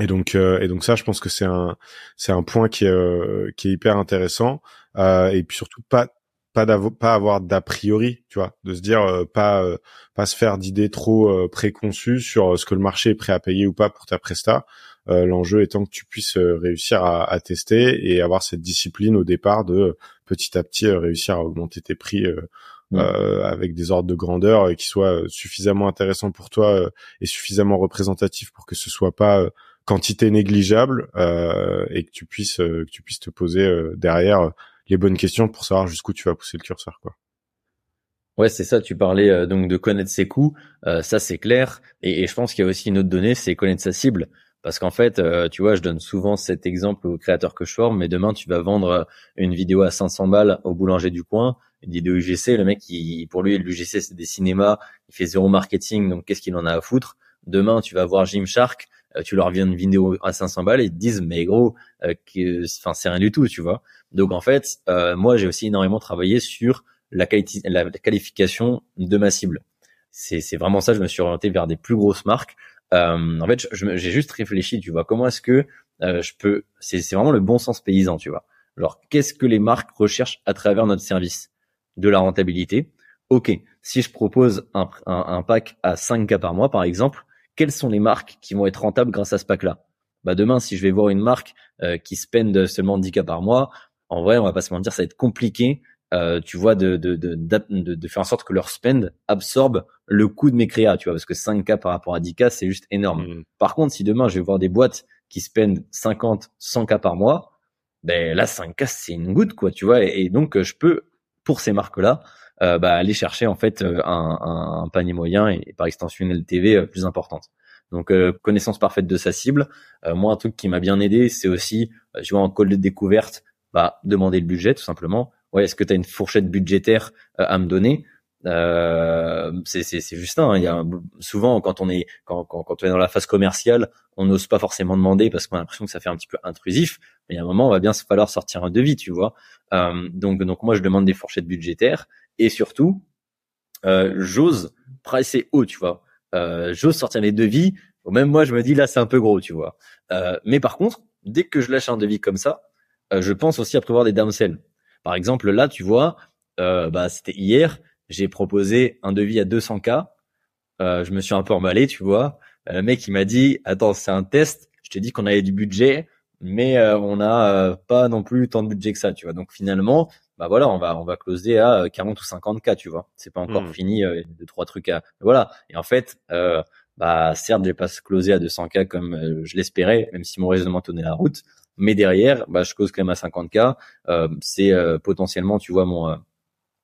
Et donc et donc ça je pense que c'est un c'est un point qui est qui est hyper intéressant et puis surtout pas pas pas avoir d'a priori, tu vois, de se dire pas pas se faire d'idées trop préconçues sur ce que le marché est prêt à payer ou pas pour ta presta. Euh, l'enjeu étant que tu puisses euh, réussir à, à, tester et avoir cette discipline au départ de petit à petit euh, réussir à augmenter tes prix avec des ordres de grandeur qui soient suffisamment intéressants pour toi et suffisamment représentatifs pour que ce soit pas quantité négligeable et que tu puisses que tu puisses te poser derrière les bonnes questions pour savoir jusqu'où tu vas pousser le curseur quoi. Ouais, c'est ça. Tu parlais donc de connaître ses coûts, ça c'est clair. Et, et je pense qu'il y a aussi une autre donnée, c'est connaître sa cible. Parce qu'en fait, euh, tu vois, je donne souvent cet exemple aux créateurs que je forme, mais demain, tu vas vendre euh, une vidéo à 500 balles au boulanger du coin, une vidéo UGC, le mec, il, pour lui, l'UGC, c'est des cinémas, il fait zéro marketing, donc qu'est-ce qu'il en a à foutre? Demain, tu vas voir Gymshark, euh, tu leur viens une vidéo à 500 balles et ils te disent, mais gros, enfin, c'est rien du tout, tu vois. Donc, en fait, moi, j'ai aussi énormément travaillé sur la, la qualification de ma cible. C'est vraiment ça, je me suis orienté vers des plus grosses marques euh, en fait, j'ai juste réfléchi, tu vois, comment est-ce que euh, je peux, c'est vraiment le bon sens paysan, tu vois. Alors, qu'est-ce que les marques recherchent à travers notre service De la rentabilité? Ok, si je propose un, un, pack à 5K par mois, par exemple, quelles sont les marques qui vont être rentables grâce à ce pack-là? Bah demain, si je vais voir une marque euh, qui spend seulement 10K par mois, en vrai, on va pas se mentir, ça va être compliqué euh, tu vois, de, de, de, de, faire en sorte que leur spend absorbe le coût de mes créas, tu vois, parce que 5K par rapport à 10K, c'est juste énorme. Mm. Par contre, si demain je vais voir des boîtes qui spend 50, 100K par mois, ben là, 5K, c'est une goutte, quoi, tu vois, et, donc je peux, pour ces marques-là, euh, bah, aller chercher en fait euh, un, un, panier moyen et, par extension une LTV plus importante. Donc connaissance parfaite de sa cible. moi, un truc qui m'a bien aidé, c'est aussi, je vois en call de découverte, bah, demander le budget tout simplement ouais, est-ce que tu as une fourchette budgétaire euh, à me donner? Euh, c'est juste ça. Hein. Il y a souvent quand on est quand, quand, quand on est dans la phase commerciale, on n'ose pas forcément demander parce qu'on a l'impression que ça fait un petit peu intrusif. Mais a un moment, on va bien falloir sortir un devis, tu vois. Euh, donc donc moi je demande des fourchettes budgétaires et surtout euh, j'ose pricer haut, tu vois. Euh, j'ose sortir les devis. Même moi je me dis là c'est un peu gros, tu vois. Euh, mais par contre dès que je lâche un devis comme ça, je pense aussi à prévoir des downsells. Par exemple, là, tu vois, euh, bah, c'était hier, j'ai proposé un devis à 200K. Euh, je me suis un peu emballé, tu vois. Le mec, il m'a dit, attends, c'est un test. Je t'ai dit qu'on avait du budget, mais euh, on n'a pas non plus tant de budget que ça, tu vois. Donc finalement, bah voilà, on va on va closer à 40 ou 50K, tu vois. C'est pas encore mmh. fini, deux trois trucs à voilà. Et en fait, bah certes, j'ai pas closé à 200K comme je l'espérais, même si mon raisonnement tenait la route mais derrière, bah, je cause quand même à 50K. Euh, c'est euh, potentiellement, tu vois, mon, euh,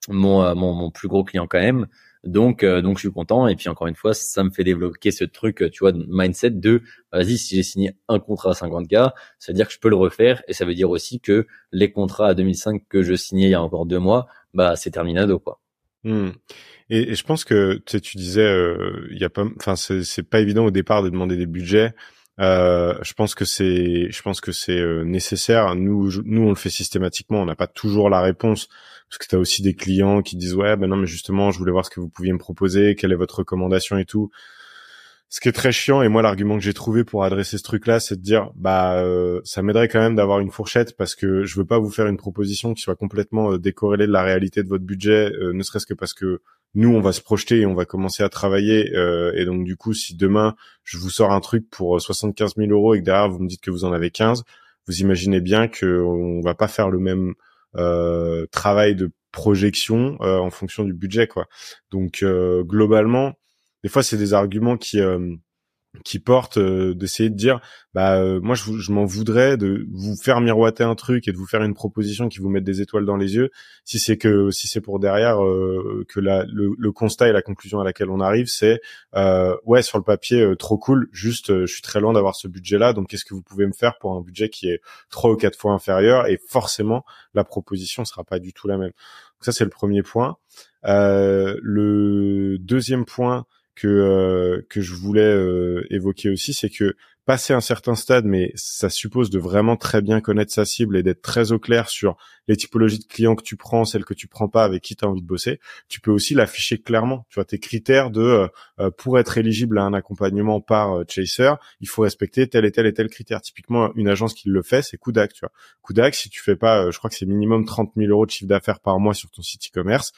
mon, mon, mon, plus gros client quand même. Donc, donc je suis content. Et puis encore une fois, ça me fait développer ce truc, tu vois, mindset de, vas-y, si j'ai signé un contrat à 50K, ça veut dire que je peux le refaire. Et ça veut dire aussi que les contrats à 2005 que je signais il y a encore deux mois, bah, c'est terminado, quoi. Hmm. Et, je pense que tu, tu disais, euh, il y a pas, enfin c'est pas évident au départ de demander des budgets. Euh, je pense que c'est, je pense que c'est euh, nécessaire. Nous, nous, on le fait systématiquement. On n'a pas toujours la réponse parce que tu as aussi des clients qui disent ouais, ben non, mais justement, je voulais voir ce que vous pouviez me proposer, quelle est votre recommandation et tout. Ce qui est très chiant et moi l'argument que j'ai trouvé pour adresser ce truc-là, c'est de dire bah euh, ça m'aiderait quand même d'avoir une fourchette parce que je veux pas vous faire une proposition qui soit complètement décorrélée de la réalité de votre budget, ne serait-ce que parce que nous on va se projeter et on va commencer à travailler euh, et donc du coup si demain je vous sors un truc pour 75 000 euros et que derrière vous me dites que vous en avez 15 vous imaginez bien que on va pas faire le même euh, travail de projection euh, en fonction du budget quoi. Donc globalement des fois c'est des arguments qui qui porte euh, d'essayer de dire bah euh, moi je, je m'en voudrais de vous faire miroiter un truc et de vous faire une proposition qui vous mette des étoiles dans les yeux si c'est que si c'est pour derrière euh, que la, le, le, constat et la conclusion à laquelle on arrive c'est ouais sur le papier trop cool juste je suis très loin d'avoir ce budget là donc qu'est-ce que vous pouvez me faire pour un budget qui est trois ou quatre fois inférieur et forcément la proposition sera pas du tout la même. Donc ça c'est le premier point. Le deuxième point que euh, que je voulais euh, évoquer aussi, c'est que passer un certain stade, mais ça suppose de vraiment très bien connaître sa cible et d'être très au clair sur les typologies de clients que tu prends, celles que tu prends pas, avec qui tu as envie de bosser. Tu peux aussi l'afficher clairement. Tu vois tes critères de euh, pour être éligible à un accompagnement par Chaser, il faut respecter tel et tel et tel critère. Typiquement, une agence qui le fait, c'est Kudak. Tu vois, Kudak, si tu fais pas, je crois que c'est minimum 30 000 euros de chiffre d'affaires par mois sur ton site e-commerce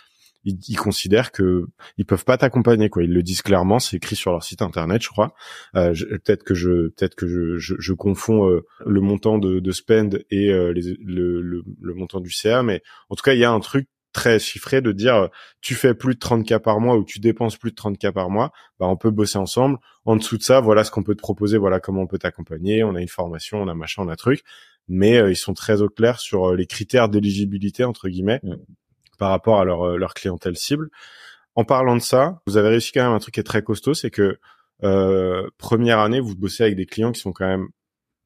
ils, considèrent que ils peuvent pas t'accompagner quoi. Ils le disent clairement, c'est écrit sur leur site internet, je crois. Euh, peut-être que je peut-être que je, je, je confonds euh, le montant de, de spend et euh, le, le, le, montant du CA, mais en tout cas il y a un truc très chiffré de dire tu fais plus de 30 k par mois ou tu dépenses plus de 30 k par mois, bah on peut bosser ensemble. En dessous de ça, voilà ce qu'on peut te proposer, voilà comment on peut t'accompagner, on a une formation, on a machin, on a truc, mais ils sont très au clair sur les critères d'éligibilité entre guillemets. Par rapport à leur, euh, leur clientèle cible. En parlant de ça, vous avez réussi quand même un truc qui est très costaud, c'est que euh, première année, vous bossez avec des clients qui sont quand même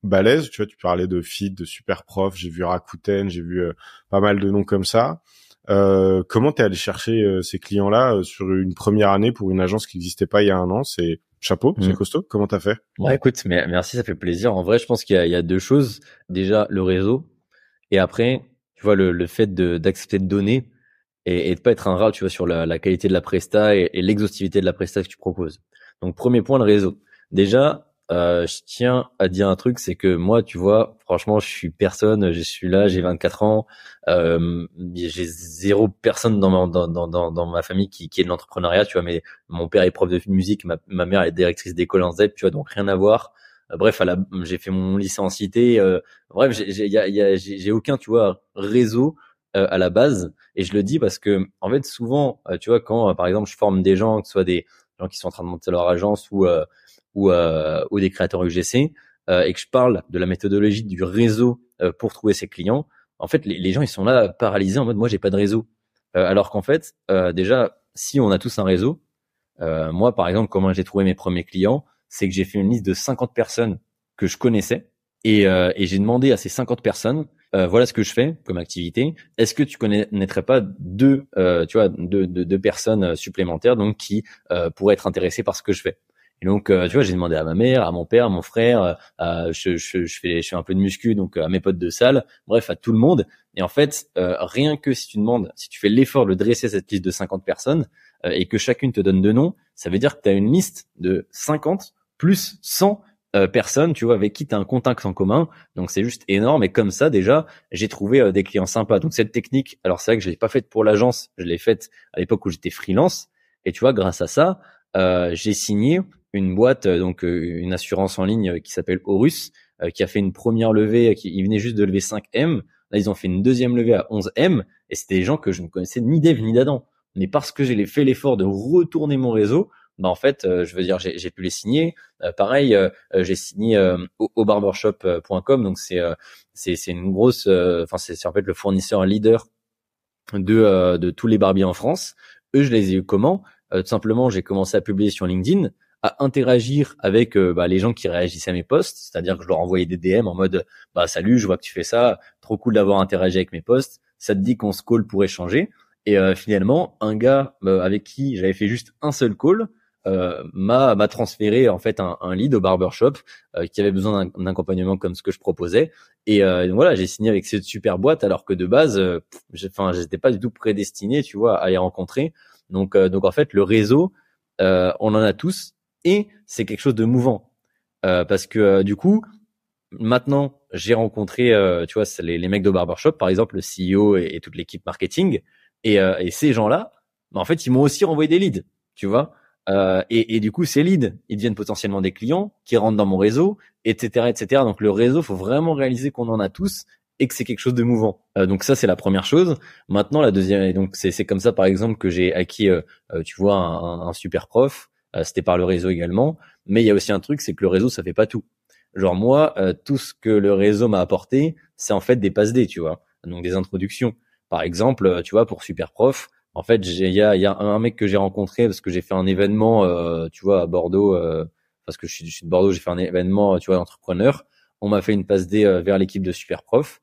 balèzes. Tu vois, tu parlais de Feed, de Superprof, j'ai vu Rakuten, j'ai vu euh, pas mal de noms comme ça. Euh, comment t'es allé chercher euh, ces clients-là sur une première année pour une agence qui n'existait pas il y a un an? C'est chapeau, c'est mmh. costaud. Comment t'as fait? Ouais, écoute, mais merci, ça fait plaisir. En vrai, je pense qu'il y, y, a deux choses. Déjà, le réseau, et après, tu vois, le, le fait d'accepter de, de donner et, et de pas être un rat, tu vois, sur la, la qualité de la presta et, et l'exhaustivité de la presta que tu proposes. Donc premier point, le réseau. Déjà, euh, je tiens à dire un truc, c'est que moi, tu vois, franchement, je suis personne, je suis là, j'ai 24 ans, euh, j'ai zéro personne dans ma, dans, dans, dans, ma famille qui, qui est de l'entrepreneuriat, tu vois, mais mon père est prof de musique, ma, ma mère est directrice d'école en ZEP, tu vois, donc rien à voir. Euh, bref, j'ai fait mon lycée en cité. Bref, j'ai aucun, tu vois, réseau euh, à la base. Et je le dis parce que, en fait, souvent, euh, tu vois, quand, euh, par exemple, je forme des gens, que ce soit des gens qui sont en train de monter leur agence ou ou, ou des créateurs UGC, et que je parle de la méthodologie du réseau pour trouver ses clients, en fait, les, gens, ils sont là paralysés en mode, moi, j'ai pas de réseau. alors qu'en fait, déjà, si on a tous un réseau, moi, par exemple, comment j'ai trouvé mes premiers clients, c'est que j'ai fait une liste de 50 personnes que je connaissais et, et j'ai demandé à ces 50 personnes euh, voilà ce que je fais comme activité. Est-ce que tu connaîtrais pas deux, euh, tu vois, deux, deux, personnes euh, supplémentaires donc qui pourraient être intéressées par ce que je fais? Et donc, tu vois, j'ai demandé à ma mère, à mon père, à mon frère, je, je, je, fais, je fais un peu de muscu, donc à mes potes de salle, bref, à tout le monde. Et en fait, rien que si tu demandes, si tu fais l'effort de dresser cette liste de 50 personnes et que chacune te donne deux noms, ça veut dire que tu as une liste de 50 plus 100 euh, tu vois, avec qui tu as un contact en commun. Donc c'est juste énorme. Et comme ça, déjà, j'ai trouvé euh, des clients sympas. Donc cette technique, alors c'est vrai que je l'ai pas faite pour l'agence, je l'ai faite à l'époque où j'étais freelance. Et tu vois, grâce à ça, euh, j'ai signé une boîte, donc une assurance en ligne qui s'appelle Horus, qui a fait une première levée, qui ils venaient juste de lever 5M. Là, ils ont fait une deuxième levée à 11M. Et c'était des gens que je ne connaissais ni d'Eve ni d'Adam. Mais parce que j'ai fait l'effort de retourner mon réseau, bah en fait, euh, je veux dire, j'ai pu les signer. Euh, pareil, euh, j'ai signé au, au, barbershop.com, donc c'est c'est une grosse, enfin c'est en fait le fournisseur leader de de tous les barbiers en France. Eux, je les ai eu comment? Tout simplement, j'ai commencé à publier sur LinkedIn, à interagir avec bah, les gens qui réagissaient à mes posts, c'est-à-dire que je leur envoyais des DM en mode bah salut, je vois que tu fais ça, trop cool d'avoir interagi avec mes posts, ça te dit qu'on se call pour échanger? Et finalement, un gars avec qui j'avais fait juste un seul call m'a m'a transféré en fait un, un lead au barbershop qui avait besoin d'un accompagnement comme ce que je proposais. Et voilà, j'ai signé avec cette super boîte alors que de base, enfin, j'étais pas du tout prédestiné, tu vois, à les rencontrer. Donc donc en fait, le réseau, on en a tous et c'est quelque chose de mouvant parce que du coup maintenant, j'ai rencontré, euh, tu vois, les, les, mecs de barbershop, par exemple, le CEO et, toute l'équipe marketing, et, euh, et ces gens-là, bah, en fait, ils m'ont aussi renvoyé des leads, tu vois. Euh, et, et, du coup, ces leads, ils deviennent potentiellement des clients qui rentrent dans mon réseau, etc., etc. Donc, le réseau, faut vraiment réaliser qu'on en a tous et que c'est quelque chose de mouvant. Euh, donc ça, c'est la première chose. Maintenant, la deuxième, donc c'est comme ça, par exemple, que j'ai acquis, euh, tu vois, un, un, super prof. C'était par le réseau également. Mais il y a aussi un truc, c'est que le réseau, ça fait pas tout. Genre moi, euh, tout ce que le réseau m'a apporté, c'est en fait des passes D, tu vois. Donc des introductions. Par exemple, euh, tu vois, pour Superprof, en fait, il y a, y a un mec que j'ai rencontré parce que j'ai fait un événement, euh, tu vois, à Bordeaux, parce que je suis, de Bordeaux, j'ai fait un événement, tu vois, entrepreneur. On m'a fait une passe D vers l'équipe de Superprof.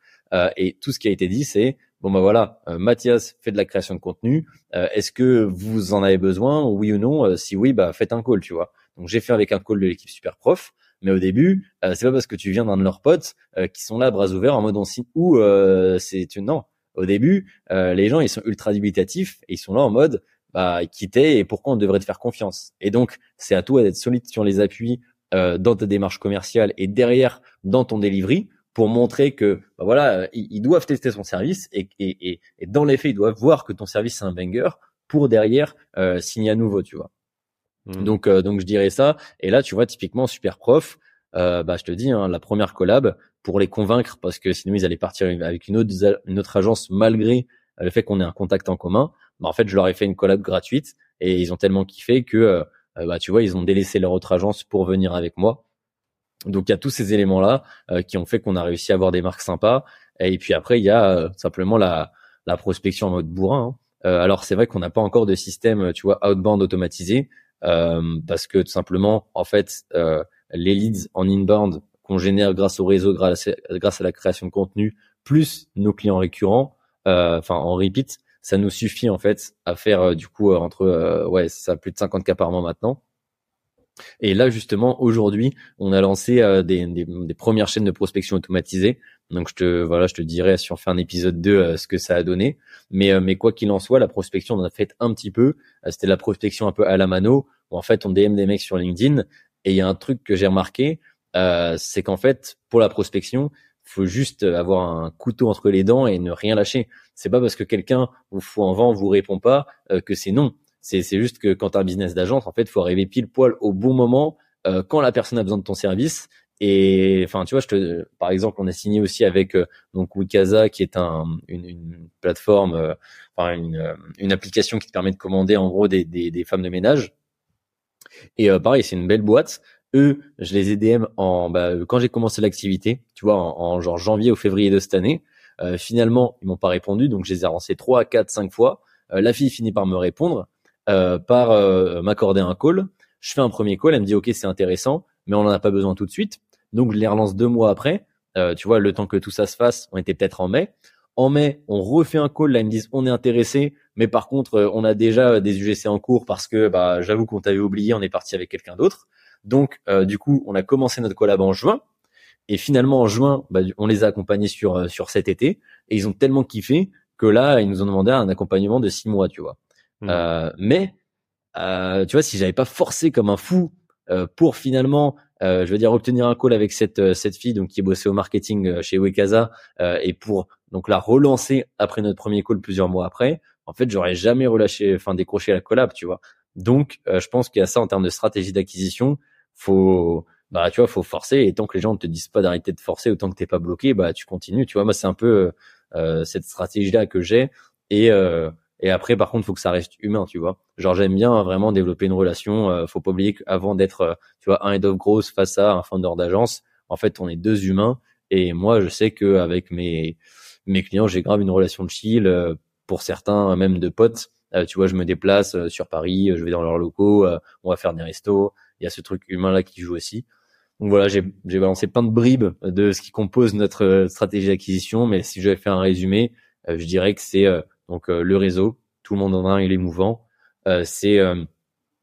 et tout ce qui a été dit, c'est bon bah voilà, Mathias fait de la création de contenu. Est-ce que vous en avez besoin, oui ou non Si oui, bah faites un call, tu vois. Donc j'ai fait avec un call de l'équipe Superprof. Mais au début, euh, c'est pas parce que tu viens d'un de leurs potes euh, qui sont là bras ouverts en mode on signe ou euh, c'est non. Au début, les gens ils sont ultra dubitatifs et ils sont là en mode bah quitter et pourquoi on devrait te faire confiance. Et donc c'est à toi d'être solide sur les appuis dans ta démarche commerciale et derrière dans ton delivery pour montrer que bah voilà ils, doivent tester son service et, et, et, et, dans les faits ils doivent voir que ton service c'est un banger pour derrière signer à nouveau tu vois Mmh. Donc, euh, donc je dirais ça. Et là, tu vois, typiquement, super prof, euh, bah, je te dis, hein, la première collab pour les convaincre, parce que sinon ils allaient partir avec une autre, une autre agence malgré le fait qu'on ait un contact en commun. Bah, en fait, je leur ai fait une collab gratuite et ils ont tellement kiffé que, euh, bah, tu vois, ils ont délaissé leur autre agence pour venir avec moi. Donc il y a tous ces éléments là qui ont fait qu'on a réussi à avoir des marques sympas. Et puis après, il y a simplement la, la prospection en mode bourrin. Hein. alors c'est vrai qu'on n'a pas encore de système, tu vois, outbound automatisé. Euh, parce que tout simplement, en fait, euh, les leads en inbound qu'on génère grâce au réseau, grâce à, la création de contenu, plus nos clients récurrents, euh, enfin en repeat, ça nous suffit en fait à faire du coup entre ouais ça plus de 50 cas par mois maintenant. Et là justement aujourd'hui, on a lancé des, premières chaînes de prospection automatisées. Donc je te voilà, je te dirai si on fait un épisode 2 ce que ça a donné. Mais mais quoi qu'il en soit, la prospection on en a fait un petit peu. C'était la prospection un peu à la mano en fait on DM des mecs sur LinkedIn et il y a un truc que j'ai remarqué, euh, c'est qu'en fait pour la prospection, faut juste avoir un couteau entre les dents et ne rien lâcher. C'est pas parce que quelqu'un vous fout en vent, vous répond pas euh, que c'est non. C'est juste que quand tu as un business d'agence, en fait, faut arriver pile poil au bon moment euh, quand la personne a besoin de ton service. Et enfin, tu vois, je te, par exemple, on a signé aussi avec donc Wikaza, qui est un, une, plateforme, enfin une, une application qui te permet de commander en gros des, des femmes de ménage. Et euh, pareil, c'est une belle boîte. Eux, je les ai DM en bah, quand j'ai commencé l'activité, tu vois, en, genre janvier ou février de cette année. Euh, finalement, ils m'ont pas répondu, donc je les ai relancés trois, quatre, cinq fois. Euh, la fille finit par me répondre, par m'accorder un call. Je fais un premier call, elle me dit ok, c'est intéressant, mais on n'en a pas besoin tout de suite. Donc je les relance deux mois après. tu vois, le temps que tout ça se fasse, on était peut-être en mai. En mai, on refait un call. Là, ils me disent on est intéressé, mais par contre, euh, on a déjà des UGC en cours parce que bah, j'avoue qu'on t'avait oublié, on est parti avec quelqu'un d'autre. Donc, euh, du coup, on a commencé notre collab en juin. Et finalement, en juin, bah, on les a accompagnés sur euh, sur cet été. Et ils ont tellement kiffé que là, ils nous ont demandé un accompagnement de six mois, tu vois. Mmh. Euh, mais, tu vois, si j'avais pas forcé comme un fou pour finalement euh, je veux dire obtenir un call avec cette cette fille donc qui est bossée au marketing chez Wekaza euh, et pour donc la relancer après notre premier call plusieurs mois après en fait, j'aurais jamais relâché, enfin décroché la collab, tu vois. Donc, euh, je pense qu'il y a ça en termes de stratégie d'acquisition. Faut, bah, tu vois, faut forcer. Et tant que les gens ne te disent pas d'arrêter de forcer, autant que t'es pas bloqué, bah, tu continues. Tu vois, moi, c'est un peu euh, cette stratégie-là que j'ai. Et euh, et après, par contre, faut que ça reste humain, tu vois. Genre, j'aime bien vraiment développer une relation. Euh, faut pas oublier qu'avant d'être, tu vois, un head of growth face à un founder d'agence, en fait, on est deux humains. Et moi, je sais que avec mes mes clients, j'ai grave une relation de chill pour certains même de potes. Euh, tu vois, je me déplace euh, sur Paris, euh, je vais dans leurs locaux, on va faire des restos. Il y a ce truc humain là qui joue aussi. Donc voilà, j'ai balancé plein de bribes de ce qui compose notre stratégie d'acquisition, mais si je vais faire un résumé, je dirais que c'est donc le réseau, tout le monde en a un, il est mouvant. c'est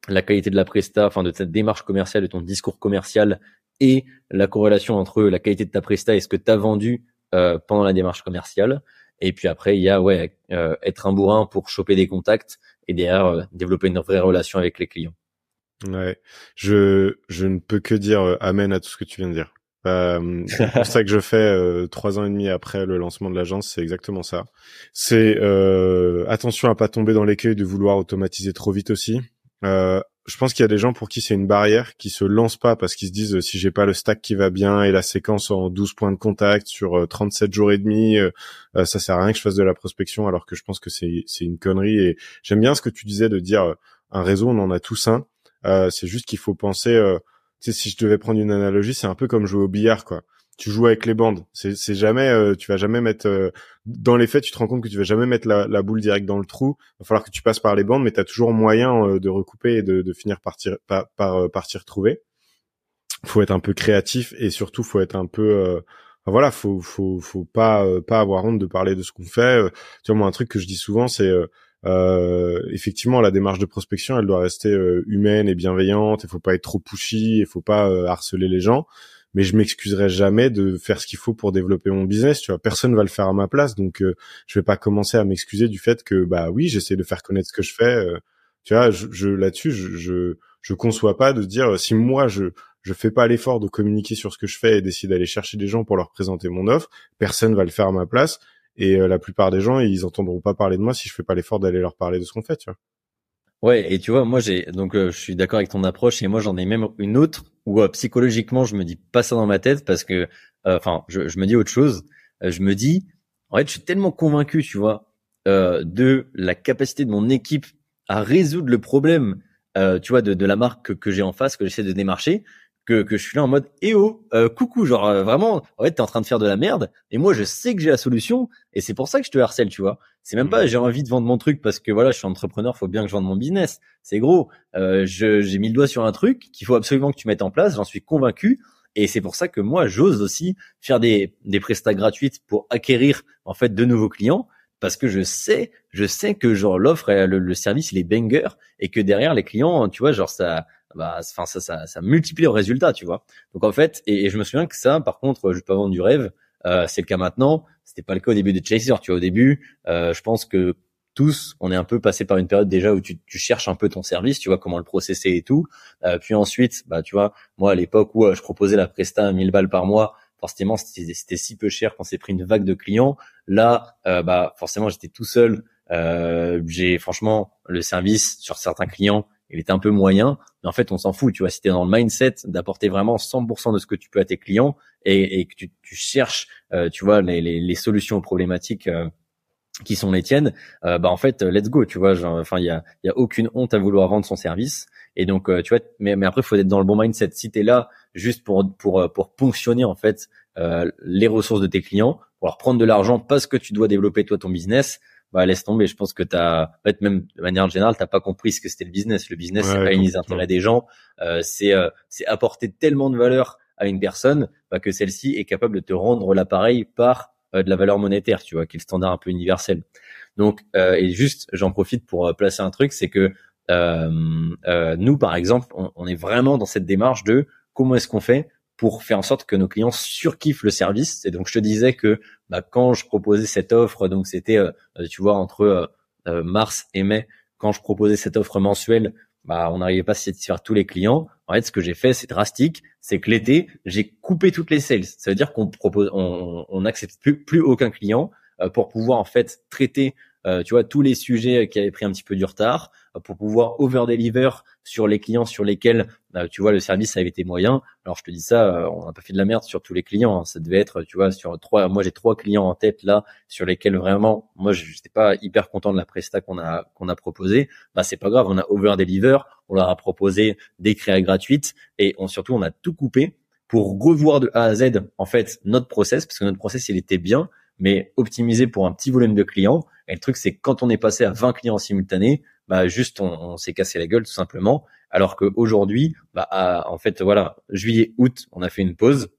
la qualité de la presta, enfin de cette démarche commerciale, de ton discours commercial et la corrélation entre la qualité de ta presta et ce que tu as vendu pendant la démarche commerciale. Et puis après, il y a ouais être un bourrin pour choper des contacts et derrière développer une vraie relation avec les clients. Ouais, je je ne peux que dire amen à tout ce que tu viens de dire. Euh, c'est ça que je fais euh, trois ans et demi après le lancement de l'agence, c'est exactement ça. C'est euh, attention à pas tomber dans l'écueil de vouloir automatiser trop vite aussi. Euh, je pense qu'il y a des gens pour qui c'est une barrière, qui se lancent pas parce qu'ils se disent si j'ai pas le stack qui va bien et la séquence en 12 points de contact sur 37 jours et demi, ça sert à rien que je fasse de la prospection alors que je pense que c'est une connerie et j'aime bien ce que tu disais de dire un réseau on en a tous un. c'est juste qu'il faut penser si je devais prendre une analogie, c'est un peu comme jouer au billard, quoi. Tu joues avec les bandes. C'est jamais, euh, tu vas jamais mettre. Euh, dans les faits, tu te rends compte que tu vas jamais mettre la, boule direct dans le trou. Il va falloir que tu passes par les bandes, mais tu as toujours moyen euh, de recouper et de, finir par, par, par partir trouver. Faut être un peu créatif et surtout faut être un peu. voilà, faut faut faut pas pas avoir honte de parler de ce qu'on fait. tu vois, moi un truc que je dis souvent, c'est euh, effectivement, la démarche de prospection, elle doit rester euh, humaine et bienveillante. Il faut pas être trop pushy, il faut pas euh, harceler les gens. Mais je m'excuserai jamais de faire ce qu'il faut pour développer mon business. Tu vois, personne va le faire à ma place, donc je vais pas commencer à m'excuser du fait que bah oui, j'essaie de faire connaître ce que je fais. tu vois, je, je là-dessus, je, je conçois pas de dire si moi je je fais pas l'effort de communiquer sur ce que je fais et d'essayer d'aller chercher des gens pour leur présenter mon offre, personne va le faire à ma place et euh, la plupart des gens, ils entendront pas parler de moi si je fais pas l'effort d'aller leur parler de ce qu'on fait, tu vois. Ouais, et tu vois, moi j'ai donc euh, je suis d'accord avec ton approche et moi j'en ai même une autre où euh, psychologiquement je me dis pas ça dans ma tête parce que enfin je, me dis autre chose. je me dis en fait je suis tellement convaincu, tu vois, de la capacité de mon équipe à résoudre le problème, tu vois, de, de la marque que, que j'ai en face, que j'essaie de démarcher, que, que je suis là en mode eh oh euh, coucou genre euh, vraiment en fait t'es en train de faire de la merde et moi je sais que j'ai la solution et c'est pour ça que je te harcèle tu vois c'est même pas mmh. j'ai envie de vendre mon truc parce que voilà je suis entrepreneur faut bien que je vende mon business c'est gros euh, j'ai mis le doigt sur un truc qu'il faut absolument que tu mettes en place j'en suis convaincu et c'est pour ça que moi j'ose aussi faire des des prestats gratuites pour acquérir en fait de nouveaux clients parce que je sais je sais que genre l'offre le, le service il est banger et que derrière les clients tu vois genre ça bah, enfin ça, ça, ça multiplie le résultat, tu vois. Donc en fait, et, je me souviens que ça, par contre, je peux vendre du rêve. Euh, c'est le cas maintenant. C'était pas le cas au début de Chaser. Tu vois, au début, euh, je pense que tous, on est un peu passé par une période déjà où tu, tu cherches un peu ton service, tu vois comment le processer et tout. Euh, puis ensuite, bah tu vois, moi à l'époque où euh, je proposais la presta à 1000 balles par mois, forcément c'était si peu cher qu'on s'est pris une vague de clients. Là, euh, bah forcément j'étais tout seul. Euh, j'ai franchement le service sur certains clients, il était un peu moyen, mais en fait on s'en fout, tu vois, si tu es dans le mindset d'apporter vraiment 100% de ce que tu peux à tes clients et, et que tu, tu cherches, euh, tu vois, les, les, les, solutions aux problématiques euh, qui sont les tiennes, euh, bah en fait let's go, tu vois, enfin il y a, y a aucune honte à vouloir vendre son service. Et donc tu vois, mais, mais après faut être dans le bon mindset. Si tu es là juste pour pour pour ponctionner en fait les ressources de tes clients, pour leur prendre de l'argent parce que tu dois développer toi ton business, bah laisse tomber. Je pense que t'as, en fait, même de manière générale, t'as pas compris ce que c'était le business. Le business, c'est pas les intérêts des gens, euh, c'est euh, c'est apporter tellement de valeur à une personne bah, que celle-ci est capable de te rendre l'appareil par euh, de la valeur monétaire, tu vois, qui est le standard un peu universel. Donc, euh, et juste, j'en profite pour euh, placer un truc, c'est que nous, par exemple, on, on est vraiment dans cette démarche de comment est-ce qu'on fait pour faire en sorte que nos clients surkiffent le service. Et donc je te disais que bah, quand je proposais cette offre, donc c'était, euh, tu vois, entre euh, euh, mars et mai, quand je proposais cette offre mensuelle, bah, on n'arrivait pas à satisfaire tous les clients. En fait, ce que j'ai fait, c'est drastique, c'est que l'été, j'ai coupé toutes les sales. Ça veut dire qu'on propose, on n'accepte plus, plus aucun client pour pouvoir en fait traiter euh, tu vois, tous les sujets qui avaient pris un petit peu du retard euh, pour pouvoir over-deliver sur les clients sur lesquels, euh, tu vois, le service avait été moyen. Alors, je te dis ça, on n'a pas fait de la merde sur tous les clients. Hein. Ça devait être, tu vois, sur trois, moi, j'ai trois clients en tête là, sur lesquels vraiment, moi, je n'étais pas hyper content de la presta qu'on a, qu'on a proposé. Bah, c'est pas grave, on a over-deliver, on leur a proposé des créas gratuites et on, surtout, on a tout coupé pour revoir de A à Z, en fait, notre process, parce que notre process, il était bien, mais optimisé pour un petit volume de clients. Et le truc, c'est quand on est passé à 20 clients simultanés, bah juste on, s'est cassé la gueule tout simplement. Alors qu'aujourd'hui, bah en fait voilà, juillet, août, on a fait une pause.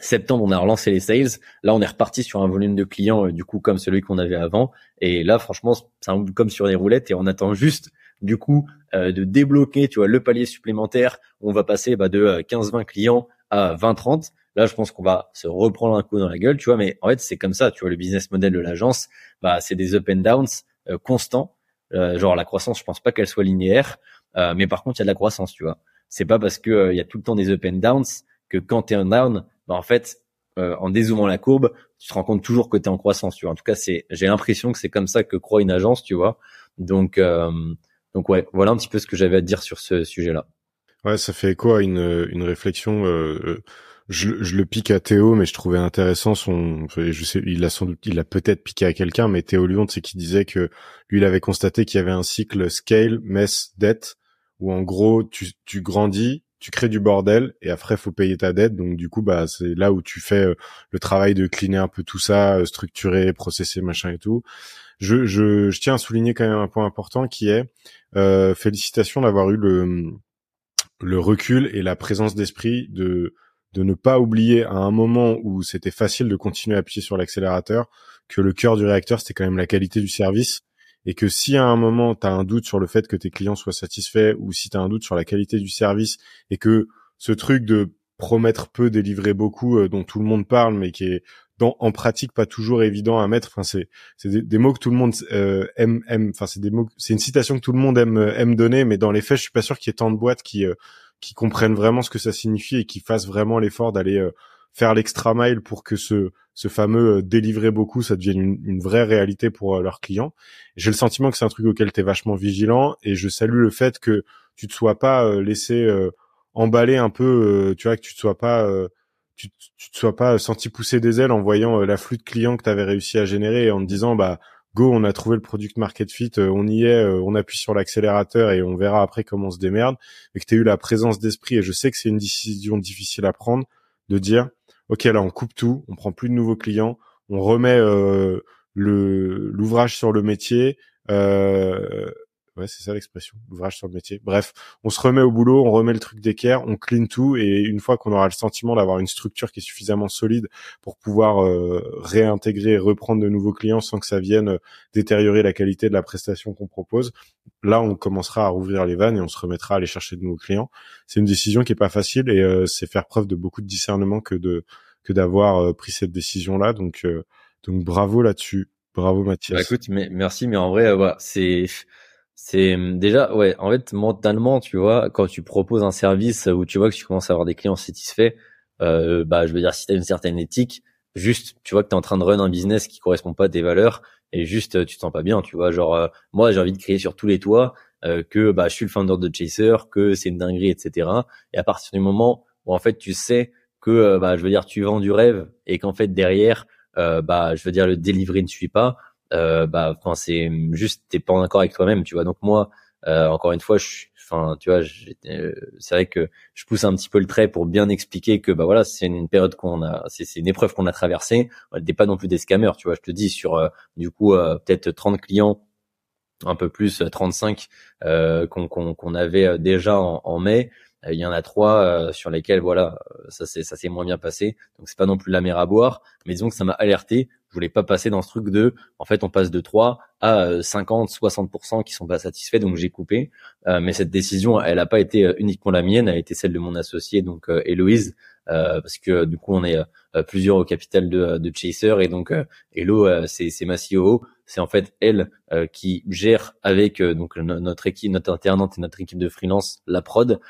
Septembre, on a relancé les sales. Là, on est reparti sur un volume de clients, du coup, comme celui qu'on avait avant. Et là, franchement, c'est comme sur des roulettes et on attend juste, du coup, de débloquer, tu vois, le palier supplémentaire. On va passer bah, de 15-20 clients à 20-30. Là, je pense qu'on va se reprendre un coup dans la gueule, tu vois. Mais en fait, c'est comme ça, tu vois, le business model de l'agence, bah, c'est des up and downs euh, constants. Euh, genre la croissance, je pense pas qu'elle soit linéaire, euh, mais par contre, il y a de la croissance, tu vois. C'est pas parce que il y a tout le temps des up and downs que quand tu es en down, bah, en fait, en dézoomant la courbe, tu te rends compte toujours que tu es en croissance, tu vois. En tout cas, c'est j'ai l'impression que c'est comme ça que croit une agence, tu vois. Donc donc ouais, voilà un petit peu ce que j'avais à dire sur ce sujet-là. Ouais, ça fait quoi une une réflexion euh, je, je, le pique à Théo, mais je trouvais intéressant son. Je sais, il a sans doute, il a peut-être piqué à quelqu'un, mais Théo Lyon, c'est qui disait que lui, il avait constaté qu'il y avait un cycle scale, mess, dette, où en gros, tu, tu grandis, tu crées du bordel, et après, faut payer ta dette. Donc du coup, bah, c'est là où tu fais euh, le travail de cleaner un peu tout ça, euh, structurer, processer, machin et tout. Je, je, je tiens à souligner quand même un point important qui est euh, félicitations d'avoir eu le le recul et la présence d'esprit de de ne pas oublier à un moment où c'était facile de continuer à appuyer sur l'accélérateur que le cœur du réacteur c'était quand même la qualité du service. Et que si à un moment tu as un doute sur le fait que tes clients soient satisfaits ou si tu as un doute sur la qualité du service et que ce truc de promettre peu délivrer beaucoup euh, dont tout le monde parle mais qui est en pratique pas toujours évident à mettre enfin c'est des, mots que tout le monde euh, aime aime enfin c'est des mots c'est une citation que tout le monde aime aime donner mais dans les faits je suis pas sûr qu'il y ait tant de boîtes qui euh, qui comprennent vraiment ce que ça signifie et qui fassent vraiment l'effort d'aller euh, faire l'extra mile pour que ce, ce fameux euh, délivrer beaucoup, ça devienne une, une vraie réalité pour euh, leurs clients. J'ai le sentiment que c'est un truc auquel tu es vachement vigilant et je salue le fait que tu te sois pas laissé emballer un peu, tu vois, que tu te sois pas tu, tu te sois pas senti pousser des ailes en voyant l'afflux de clients que tu avais réussi à générer et en te disant bah on a trouvé le product market fit, euh, on y est, euh, on appuie sur l'accélérateur et on verra après comment on se démerde, et que tu as eu la présence d'esprit, et je sais que c'est une décision difficile à prendre, de dire, ok, là on coupe tout, on prend plus de nouveaux clients, on remet euh, le l'ouvrage sur le métier, Ouais, c'est ça l'expression, l'ouvrage sur le métier. Bref, on se remet au boulot, on remet le truc d'équerre, on clean tout, et une fois qu'on aura le sentiment d'avoir une structure qui est suffisamment solide pour pouvoir euh, réintégrer et reprendre de nouveaux clients sans que ça vienne euh, détériorer la qualité de la prestation qu'on propose, là, on commencera à rouvrir les vannes et on se remettra à aller chercher de nouveaux clients. C'est une décision qui est pas facile et euh, c'est faire preuve de beaucoup de discernement que de que d'avoir pris cette décision-là. Donc, donc bravo là-dessus. Bravo Mathias. Bah, écoute, merci, mais en vrai, c'est c'est hum, déjà, ouais, en fait, mentalement, tu vois, quand tu proposes un service où tu vois que tu commences à avoir des clients satisfaits, euh, bah, je veux dire, si tu as une certaine éthique, juste, tu vois que tu es en train de run un business qui correspond pas à tes valeurs et juste, tu te sens pas bien, tu vois, genre, euh, moi, j'ai envie de crier sur tous les toits euh, que bah, je suis le founder de Chaser, que c'est une dinguerie, etc. Et à partir du moment où, en fait, tu sais que, euh, bah, je veux dire, tu vends du rêve et qu'en fait, derrière, bah, je veux dire, le delivery ne suit pas, euh, bah enfin c'est juste t'es pas en accord avec toi-même tu vois. Donc moi euh, encore une fois je enfin tu vois euh, c'est vrai que je pousse un petit peu le trait pour bien expliquer que bah voilà c'est une, période qu'on a c'est une épreuve qu'on a traversée. On n'est pas non plus des scammers tu vois. Je te dis sur euh, du coup peut-être 30 clients un peu plus 35 qu'on qu'on avait déjà en, en mai il y en a trois sur lesquels voilà ça c'est ça s'est moins bien passé. Donc c'est pas non plus la mer à boire. Mais disons que ça m'a alerté je voulais pas passer dans ce truc de, en fait, on passe de 3 à 50, euh, 60% qui sont pas satisfaits, donc j'ai coupé. Euh, mais cette décision, elle a pas été euh, uniquement la mienne, elle a été celle de mon associé, donc Héloïse, parce que du coup, on est plusieurs au capital de, de Chaser, et donc Hello, c'est ma CEO, c'est en fait elle qui gère avec donc notre équipe, notre alternante et notre équipe de freelance la prod.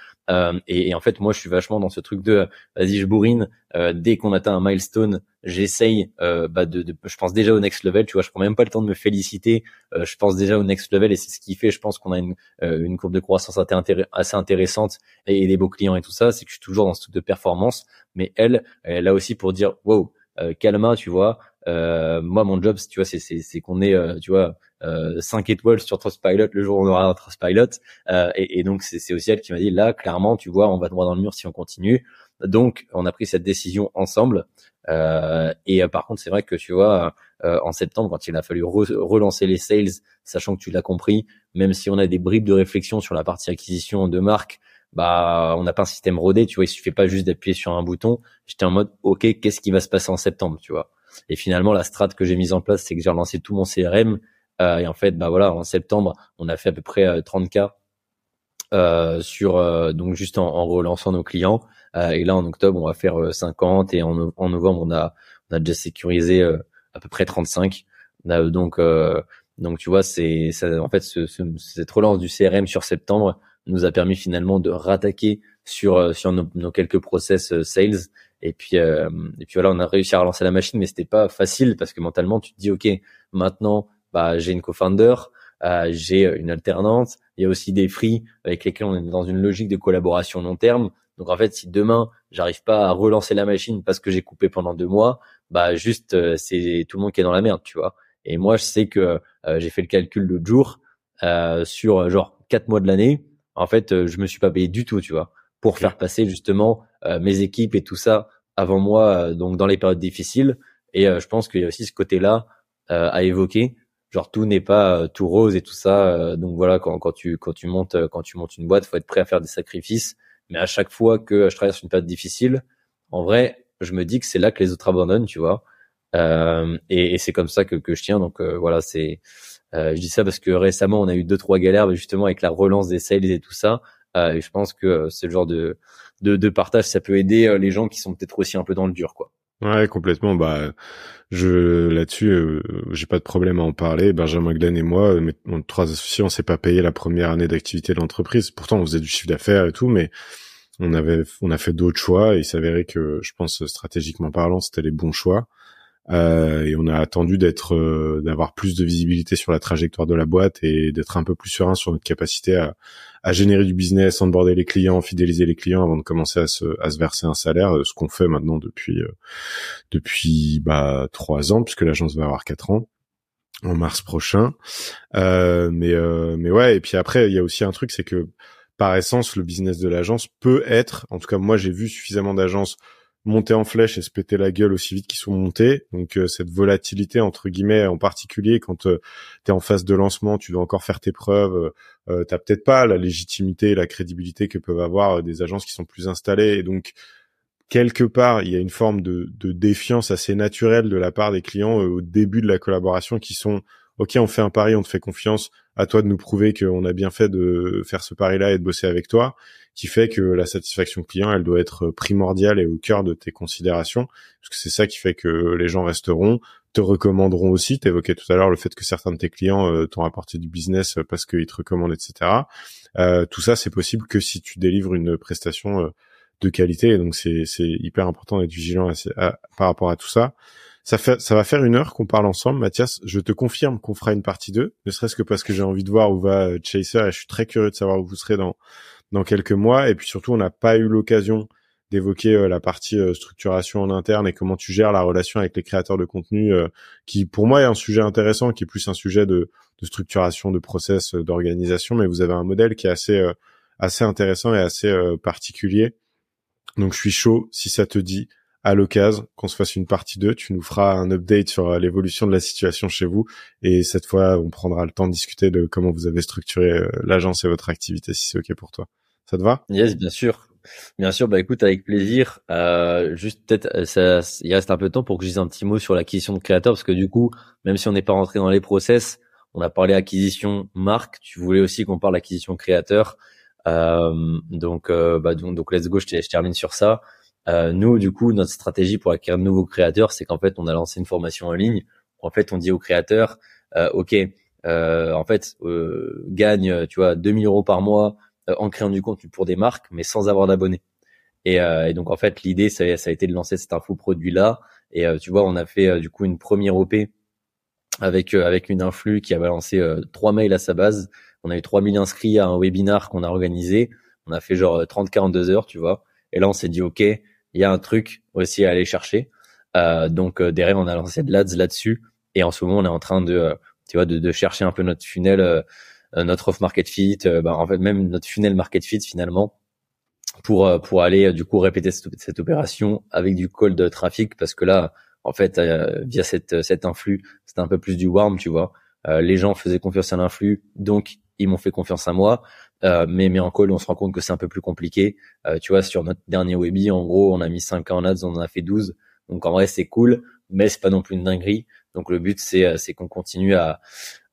Et, et, en fait, moi, je suis vachement dans ce truc de, vas-y, je bourrine. dès qu'on atteint un milestone, j'essaye euh, bah de, de, je pense déjà au next level tu vois je prends même pas le temps de me féliciter euh, je pense déjà au next level et c'est ce qui fait je pense qu'on a une, euh, une courbe de croissance assez intéressante et, des beaux clients et tout ça c'est que je suis toujours dans ce truc de performance mais elle elle a aussi pour dire wow calma tu vois moi mon job tu vois c'est c'est c'est qu'on est tu vois euh, 5 étoiles sur Trustpilot le jour où on aura un Trustpilot euh, et, et donc c'est c'est aussi elle qui m'a dit là clairement tu vois on va droit dans le mur si on continue donc on a pris cette décision ensemble euh, et euh, par contre, c'est vrai que tu vois, euh, en septembre, quand il a fallu relancer les sales, sachant que tu l'as compris, même si on a des bribes de réflexion sur la partie acquisition de marque, bah on n'a pas un système rodé, tu vois, il suffit pas juste d'appuyer sur un bouton. J'étais en mode OK, qu'est-ce qui va se passer en septembre, tu vois? Et finalement la strat que j'ai mise en place, c'est que j'ai relancé tout mon CRM euh, et en fait bah voilà, en septembre, on a fait à peu près 30 euh, euh, sur euh, donc juste en, relançant nos clients. Et là en octobre, on va faire 50 et en, novembre, on a on a déjà sécurisé à peu près 35. donc donc tu vois, c'est en fait ce, ce, cette relance du CRM sur septembre nous a permis finalement de rattaquer sur euh, sur nos, nos quelques process euh, sales et puis euh, et puis voilà on a réussi à relancer la machine mais c'était pas facile parce que mentalement tu te dis ok maintenant bah j'ai une co-founder euh, j'ai une alternante. Il y a aussi des free avec lesquels on est dans une logique de collaboration long terme. Donc en fait si demain j'arrive pas à relancer la machine parce que j'ai coupé pendant deux mois bah juste c'est tout le monde qui est dans la merde tu vois. Et moi je sais que j'ai fait le calcul l'autre jour sur genre quatre mois de l'année. En fait, euh, je me suis pas payé du tout, tu vois, pour faire passer justement euh, mes équipes et tout ça avant moi, euh, donc dans les périodes difficiles. Et je pense qu'il y a aussi ce côté-là à évoquer. Genre tout n'est pas tout rose et tout ça. donc voilà, quand, quand tu quand tu montes quand tu montes une boîte, faut être prêt à faire des sacrifices. Mais à chaque fois que je traverse une période difficile, en vrai, je me dis que c'est là que les autres abandonnent, tu vois. Euh, et, et c'est comme ça que, que je tiens. Donc voilà, c'est euh, je dis ça parce que récemment, on a eu deux trois galères, justement avec la relance des sales et tout ça. Euh, je pense que euh, ce genre de, partage, ça peut aider les gens qui sont peut-être aussi un peu dans le dur, quoi. Ouais, complètement. Bah, je là-dessus, j'ai pas de problème à en parler. Benjamin Glenn et moi, mes, trois associés, on s'est pas payé la première année d'activité de l'entreprise. Pourtant, on faisait du chiffre d'affaires et tout, mais on avait, on a fait d'autres choix. Et il s'avérait que, je pense, stratégiquement parlant, c'était les bons choix. Euh, et on a attendu d'être, euh, d'avoir plus de visibilité sur la trajectoire de la boîte et d'être un peu plus serein sur notre capacité à, à générer du business, onboarder les clients, fidéliser les clients avant de commencer à se, à se verser un salaire, euh, ce qu'on fait maintenant depuis depuis bah trois ans puisque l'agence va avoir quatre ans en mars prochain. Euh, mais mais ouais et puis après il y a aussi un truc c'est que par essence le business de l'agence peut être, en tout cas moi j'ai vu suffisamment d'agences monter en flèche et se péter la gueule aussi vite qu'ils sont montés. Donc euh, cette volatilité entre guillemets en particulier quand euh, tu es en phase de lancement, tu dois encore faire tes preuves, euh, t'as peut-être pas la légitimité et la crédibilité que peuvent avoir des agences qui sont plus installées et donc quelque part, il y a une forme de, de défiance assez naturelle de la part des clients au début de la collaboration qui sont OK, on fait un pari, on te fait confiance, à toi de nous prouver qu'on a bien fait de faire ce pari-là et de bosser avec toi qui fait que la satisfaction client, elle doit être primordiale et au cœur de tes considérations, parce que c'est ça qui fait que les gens resteront, te recommanderont aussi. Tu évoquais tout à l'heure le fait que certains de tes clients euh, t'ont apporté du business parce qu'ils te recommandent, etc. Euh, tout ça, c'est possible que si tu délivres une prestation euh, de qualité. Et donc, c'est hyper important d'être vigilant par rapport à tout ça. Ça, va faire une heure qu'on parle ensemble, Mathias. Je te confirme qu'on fera une partie 2, ne serait-ce que parce que j'ai envie de voir où va Chaser et je suis très curieux de savoir où vous serez dans dans quelques mois. Et puis surtout, on n'a pas eu l'occasion d'évoquer euh, la partie euh, structuration en interne et comment tu gères la relation avec les créateurs de contenu, euh, qui pour moi est un sujet intéressant, qui est plus un sujet de, de structuration, de process, d'organisation. Mais vous avez un modèle qui est assez assez intéressant et assez particulier. Donc je suis chaud si ça te dit à l'occasion qu'on se fasse une partie 2, tu nous feras un update sur l'évolution de la situation chez vous et cette fois on prendra le temps de discuter de comment vous avez structuré l'agence et votre activité si c'est OK pour toi. Ça te va? Yes, bien sûr. Bien sûr, bah écoute, avec plaisir. Euh, juste peut-être, euh, ça, il reste un peu de temps pour que je dise un petit mot sur l'acquisition de créateurs, parce que du coup, même si on n'est pas rentré dans les process, on a parlé acquisition marque. Tu voulais aussi qu'on parle acquisition créateur. Euh, donc, euh, bah, donc, let's go. Je termine sur ça. Euh, nous, du coup, notre stratégie pour acquérir de nouveaux créateurs, c'est qu'en fait, on a lancé une formation en ligne. En fait, on dit aux créateurs, euh, ok, en fait, gagne, tu vois, 2000 euros par mois euh, en créant du contenu pour des marques, mais sans avoir d'abonnés. Et, euh, donc en fait l'idée ça, a été de lancer cet info produit là. Et euh, tu vois on a fait du coup une première OP avec avec une influx qui a balancé trois mails à sa base. On a eu 3000 inscrits à un webinar qu'on a organisé. On a fait genre 30-42 heures, tu vois. Et là, on s'est dit, OK, il y a un truc aussi à aller chercher. Euh, donc, derrière, on a lancé de l'ADS là-dessus. Et en ce moment, on est en train de, tu vois, de, de chercher un peu notre funnel euh, notre off market fit, euh, bah, en fait même notre funnel market fit finalement pour euh, pour aller du coup répéter cette, opération avec du call de trafic parce que là en fait via cette cet influx c'était un peu plus du warm tu vois les gens faisaient confiance à l'influx donc ils m'ont fait confiance à moi Euh, mais mais en call, on se rend compte que c'est un peu plus compliqué. Euh, tu vois, sur notre dernier webi, en gros, on a mis 5 en ads, on en a fait 12. Donc en vrai, c'est cool, mais c'est pas non plus une dinguerie. Donc le but, c'est c'est qu'on continue à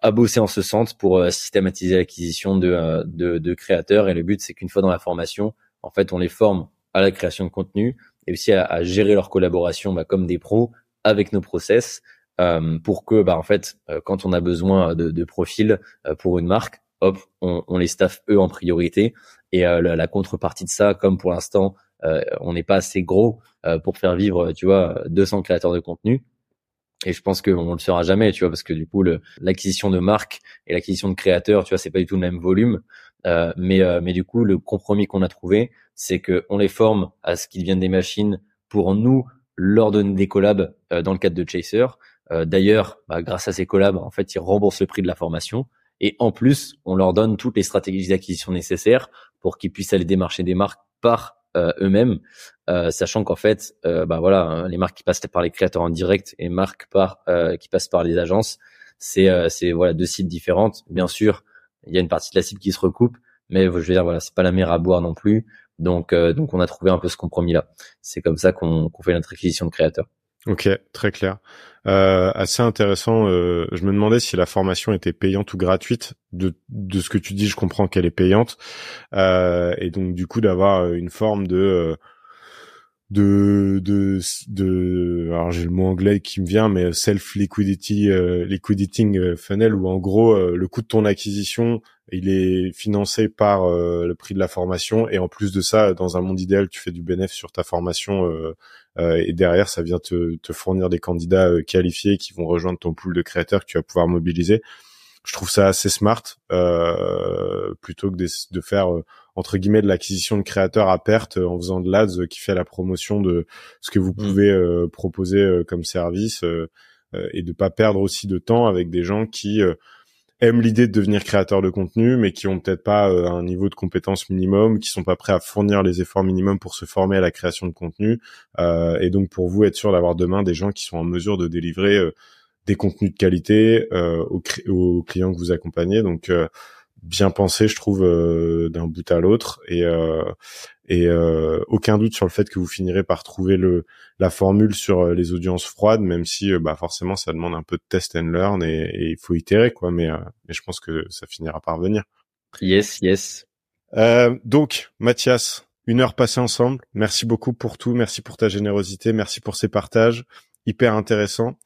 à bosser en ce sens pour systématiser l'acquisition de, de, de créateurs. Et le but, c'est qu'une fois dans la formation, en fait, on les forme à la création de contenu et aussi à, à gérer leur collaboration bah, comme des pros avec nos process euh, pour que, bah, en fait, euh, quand on a besoin de, de profils euh, pour une marque, hop, on, on, les staff eux en priorité. Et la, la, contrepartie de ça, comme pour l'instant, on n'est pas assez gros pour faire vivre, tu vois, 200 créateurs de contenu. Et je pense qu'on le fera jamais, tu vois, parce que du coup, l'acquisition de marques et l'acquisition de créateurs, tu vois, c'est pas du tout le même volume. Euh, mais, mais du coup, le compromis qu'on a trouvé, c'est que on les forme à ce qu'ils deviennent des machines pour nous leur donner des collabs dans le cadre de Chaser, euh, d'ailleurs, bah, grâce à ces collabs, en fait, ils remboursent le prix de la formation. Et en plus, on leur donne toutes les stratégies d'acquisition nécessaires pour qu'ils puissent aller démarcher des marques par euh, eux-mêmes, euh, sachant qu'en fait, bah voilà, hein, les marques qui passent par les créateurs en direct et marques par qui passent par les agences, c'est c'est voilà deux cibles différentes. Bien sûr, il y a une partie de la cible qui se recoupe, mais je veux dire voilà, c'est pas la mer à boire non plus. Donc donc on a trouvé un peu ce compromis là. C'est comme ça qu'on fait notre acquisition de créateurs. Ok, très clair. Euh, assez intéressant. Euh, je me demandais si la formation était payante ou gratuite. De, de ce que tu dis, je comprends qu'elle est payante. Euh, et donc du coup d'avoir une forme de de de de alors j'ai le mot anglais qui me vient mais self liquidity euh, liquidating euh, funnel où en gros euh, le coût de ton acquisition il est financé par le prix de la formation et en plus de ça dans un monde idéal tu fais du bénéfice sur ta formation et derrière ça vient te, te fournir des candidats qualifiés qui vont rejoindre ton pool de créateurs que tu vas pouvoir mobiliser je trouve ça assez smart plutôt que de, de faire entre guillemets de l'acquisition de créateurs à perte euh, en faisant de l'ads euh, qui fait la promotion de ce que vous mm. pouvez euh, proposer comme service et de pas perdre aussi de temps avec des gens qui aiment l'idée de devenir créateur de contenu, mais qui ont peut-être pas un niveau de compétence minimum, qui sont pas prêts à fournir les efforts minimums pour se former à la création de contenu. Euh, et donc pour vous être sûr d'avoir demain des gens qui sont en mesure de délivrer des contenus de qualité aux, aux, clients que vous accompagnez. Donc bien pensé, je trouve, euh, d'un bout à l'autre, et euh, et euh, aucun doute sur le fait que vous finirez par trouver le la formule sur les audiences froides, même si bah forcément ça demande un peu de test and learn et, il faut itérer quoi, mais mais je pense que ça finira par venir. Yes, yes. donc Mathias, une heure passée ensemble. Merci beaucoup pour tout, merci pour ta générosité, merci pour ces partages, hyper intéressant.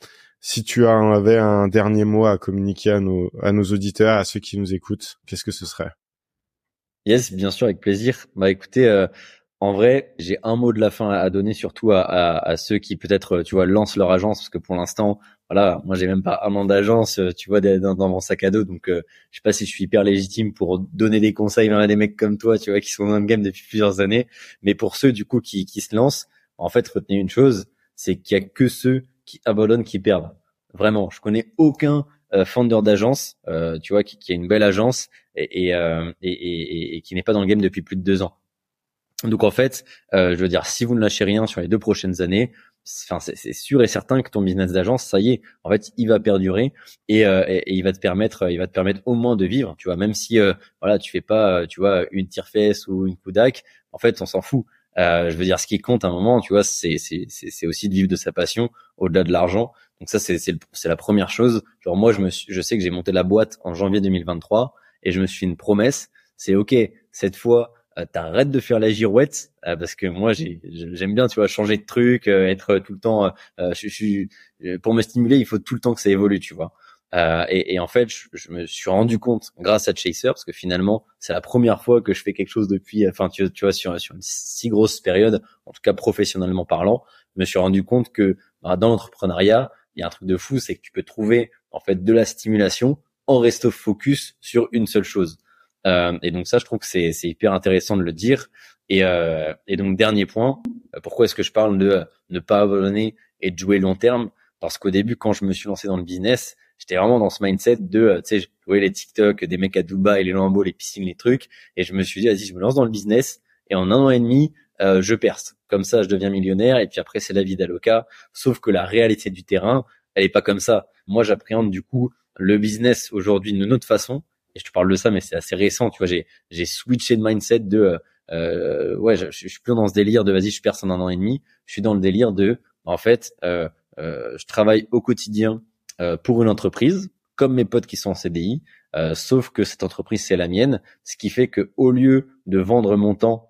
Si tu avais un dernier mot à communiquer à nos, à nos auditeurs, à ceux qui nous écoutent, qu'est-ce que ce serait? Yes, bien sûr, avec plaisir. Bah écoutez, euh, en vrai, j'ai un mot de la fin à donner, surtout à, à, ceux qui peut-être, tu vois, lancent leur agence, parce que pour l'instant, voilà, moi j'ai même pas un an d'agence, euh, tu vois, dans, dans, mon sac à dos, donc euh, je sais pas si je suis hyper légitime pour donner des conseils à des mecs comme toi, tu vois, qui sont dans le game depuis plusieurs années. Mais pour ceux du coup qui, qui se lancent, en fait, retenez une chose, c'est qu'il y a que ceux qui abandonnent, qui perdent. Vraiment, je connais aucun euh, founder d'agence, euh, tu vois, qui, qui, a une belle agence et, euh, et, et, et qui n'est pas dans le game depuis plus de deux ans. Donc en fait, euh, je veux dire, si vous ne lâchez rien sur les deux prochaines années, c'est sûr et certain que ton business d'agence, ça y est, en fait, il va perdurer et, euh, et, il va te permettre, il va te permettre au moins de vivre, tu vois, même si euh, voilà, tu fais pas, tu vois, une tire-fesse ou une coudac, en fait, on s'en fout. Euh, je veux dire, ce qui compte à un moment, tu vois, c'est c'est aussi de vivre de sa passion au-delà de l'argent. Donc ça, c'est c'est la première chose. Genre moi, je me suis, je sais que j'ai monté la boîte en janvier 2023 et je me suis fait une promesse. C'est ok, cette fois, euh, t'arrêtes de faire la girouette euh, parce que moi, j'aime bien, tu vois, changer de truc, euh, être tout le temps. je, je, pour me stimuler, il faut tout le temps que ça évolue, tu vois. Euh, et, et, en fait, je, je, me suis rendu compte grâce à Chaser, parce que finalement, c'est la première fois que je fais quelque chose depuis, enfin, tu, vois, sur, sur, une si grosse période, en tout cas professionnellement parlant, je me suis rendu compte que bah, dans l'entrepreneuriat, il y a un truc de fou, c'est que tu peux trouver en fait de la stimulation en restant focus sur une seule chose. Euh, et donc ça, je trouve que c'est hyper intéressant de le dire. Et, euh, et donc dernier point, pourquoi est-ce que je parle de ne pas abandonner et de jouer long terme? Parce qu'au début, quand je me suis lancé dans le business, j'étais vraiment dans ce mindset de, euh, tu sais, je voyais les TikTok, des mecs à Dubaï, les lambeaux, les piscines, les trucs, et je me suis dit, vas-y, je me lance dans le business, et en un an et demi, euh, je perce. Comme ça, je deviens millionnaire, et puis après, c'est la vie d'Aloca. Sauf que la réalité du terrain, elle est pas comme ça. Moi, j'appréhende du coup le business aujourd'hui d'une autre façon, et je te parle de ça, mais c'est assez récent. Tu vois, j'ai j'ai switché de mindset de euh, ouais, je, je, suis plus dans ce délire de vas-y, je perce en un an et demi. Je suis dans le délire de en fait, euh, euh, je travaille au quotidien euh, pour une entreprise, comme mes potes qui sont en CDI, euh, sauf que cette entreprise c'est la mienne, ce qui fait que au lieu de vendre mon temps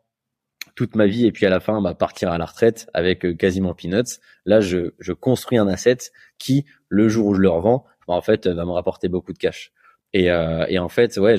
toute ma vie et puis à la fin bah, partir à la retraite avec euh, quasiment peanuts. Là, je, je construis un asset qui, le jour où je le revends, bah, en fait, va me rapporter beaucoup de cash. Et, euh, et en fait, ouais,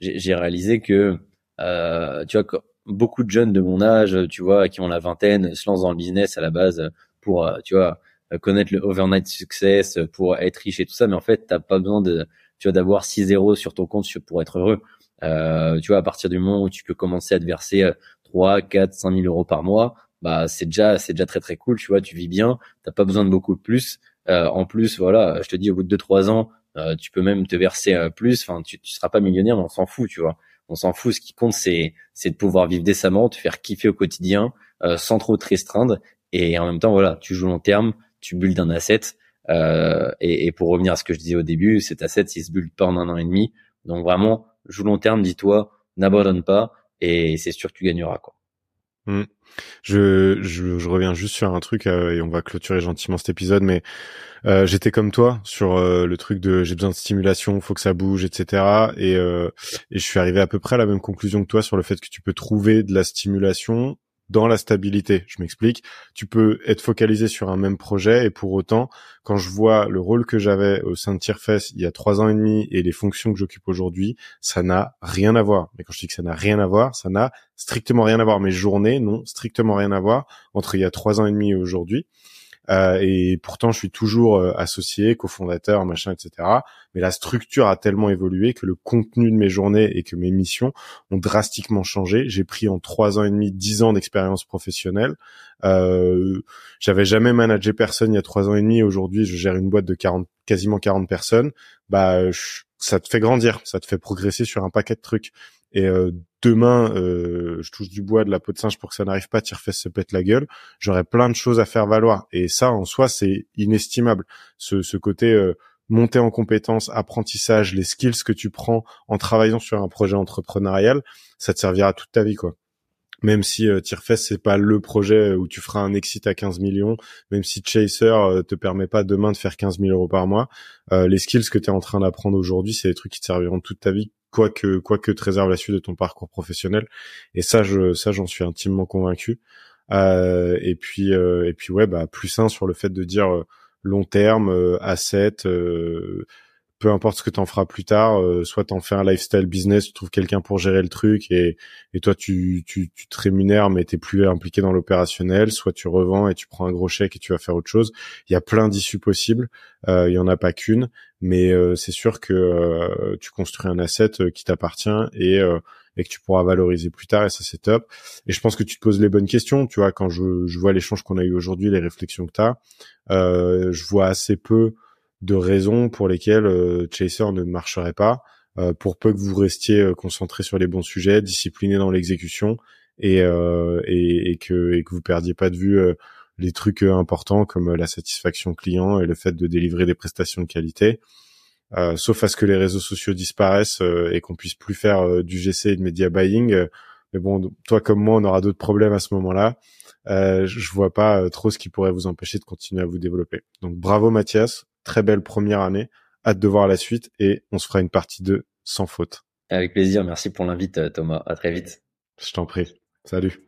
j'ai réalisé que, euh, tu vois, beaucoup de jeunes de mon âge, tu vois, qui ont la vingtaine, se lancent dans le business à la base pour, euh, tu vois, connaître le overnight success, pour être riche et tout ça. Mais en fait, t'as pas besoin de, tu vois, d'avoir 6 zéros sur ton compte pour être heureux. Euh, tu vois, à partir du moment où tu peux commencer à te verser 3, 4, 5 000 euros par mois, bah c'est déjà c'est déjà très très cool. Tu vois, tu vis bien, t'as pas besoin de beaucoup plus. Euh, en plus, voilà, je te dis au bout de 2-3 ans, euh, tu peux même te verser euh, plus. Enfin, tu, tu seras pas millionnaire, mais on s'en fout, tu vois. On s'en fout. Ce qui compte, c'est c'est de pouvoir vivre décemment, te faire kiffer au quotidien, euh, sans trop te restreindre. Et en même temps, voilà, tu joues long terme, tu bulles d'un asset. Et, et, pour revenir à ce que je disais au début, cet asset, il se bulle pas en un an et demi. Donc vraiment, joue long terme. Dis-toi, n'abandonne pas et c'est sûr que tu gagneras quoi. Mmh. Je, je, je, reviens juste sur un truc euh, et on va clôturer gentiment cet épisode, mais euh, j'étais comme toi sur euh, le truc de j'ai besoin de stimulation, faut que ça bouge, etc. Et, et je suis arrivé à peu près à la même conclusion que toi sur le fait que tu peux trouver de la stimulation dans la stabilité. Je m'explique. Tu peux être focalisé sur un même projet et pour autant, quand je vois le rôle que j'avais au sein de Tierfest il y a trois ans et demi et les fonctions que j'occupe aujourd'hui, ça n'a rien à voir. Mais quand je dis que ça n'a rien à voir, ça n'a strictement rien à voir. Mes journées n'ont strictement rien à voir entre il y a trois ans et demi et aujourd'hui. Euh, et pourtant je suis toujours euh, associé, cofondateur, machin, etc. Mais la structure a tellement évolué que le contenu de mes journées et que mes missions ont drastiquement changé. J'ai pris en trois ans et demi dix ans d'expérience professionnelle. Euh, J'avais jamais managé personne il y a trois ans et demi. Aujourd'hui, je gère une boîte de 40, quasiment 40 personnes. Bah, ça te fait grandir, ça te fait progresser sur un paquet de trucs. Et euh, demain, euh, je touche du bois de la peau de singe pour que ça n'arrive pas, tire se pète la gueule. J'aurais plein de choses à faire valoir. Et ça, en soi, c'est inestimable. Ce, ce côté euh, montée en compétences, apprentissage, les skills que tu prends en travaillant sur un projet entrepreneurial, ça te servira toute ta vie, quoi. Même si euh, Tierfest c'est pas le projet où tu feras un exit à 15 millions, même si Chaser euh, te permet pas demain de faire 15 000 euros par mois, euh, les skills que tu es en train d'apprendre aujourd'hui, c'est des trucs qui te serviront toute ta vie, quoi que quoi que te réserve la suite de ton parcours professionnel. Et ça, je ça j'en suis intimement convaincu. Euh, et puis et puis ouais, bah plus un sur le fait de dire long terme, asset peu importe ce que t'en feras plus tard, euh, soit t'en fais un lifestyle business, tu trouves quelqu'un pour gérer le truc et, et toi tu, tu, tu te rémunères mais t'es plus impliqué dans l'opérationnel, soit tu revends et tu prends un gros chèque et tu vas faire autre chose. Il y a plein d'issues possibles, euh, il y en a pas qu'une, mais euh, c'est sûr que euh, tu construis un asset qui t'appartient et et que tu pourras valoriser plus tard et ça c'est top. Et je pense que tu te poses les bonnes questions, tu vois, quand je, je vois l'échange qu'on a eu aujourd'hui, les réflexions que tu as, je vois assez peu de raisons pour lesquelles euh, Chaser ne marcherait pas, euh, pour peu que vous restiez euh, concentré sur les bons sujets, discipliné dans l'exécution et, que, et que vous perdiez pas de vue les trucs importants comme la satisfaction client et le fait de délivrer des prestations de qualité. Sauf à ce que les réseaux sociaux disparaissent et qu'on puisse plus faire du GC et de media buying. mais bon, toi comme moi, on aura d'autres problèmes à ce moment-là. Je vois pas trop ce qui pourrait vous empêcher de continuer à vous développer. Donc bravo Mathias, très belle première année. Hâte de voir la suite et on se fera une partie 2 sans faute. Avec plaisir. Merci pour l'invite, euh, Thomas. À très vite. Je t'en prie. Salut.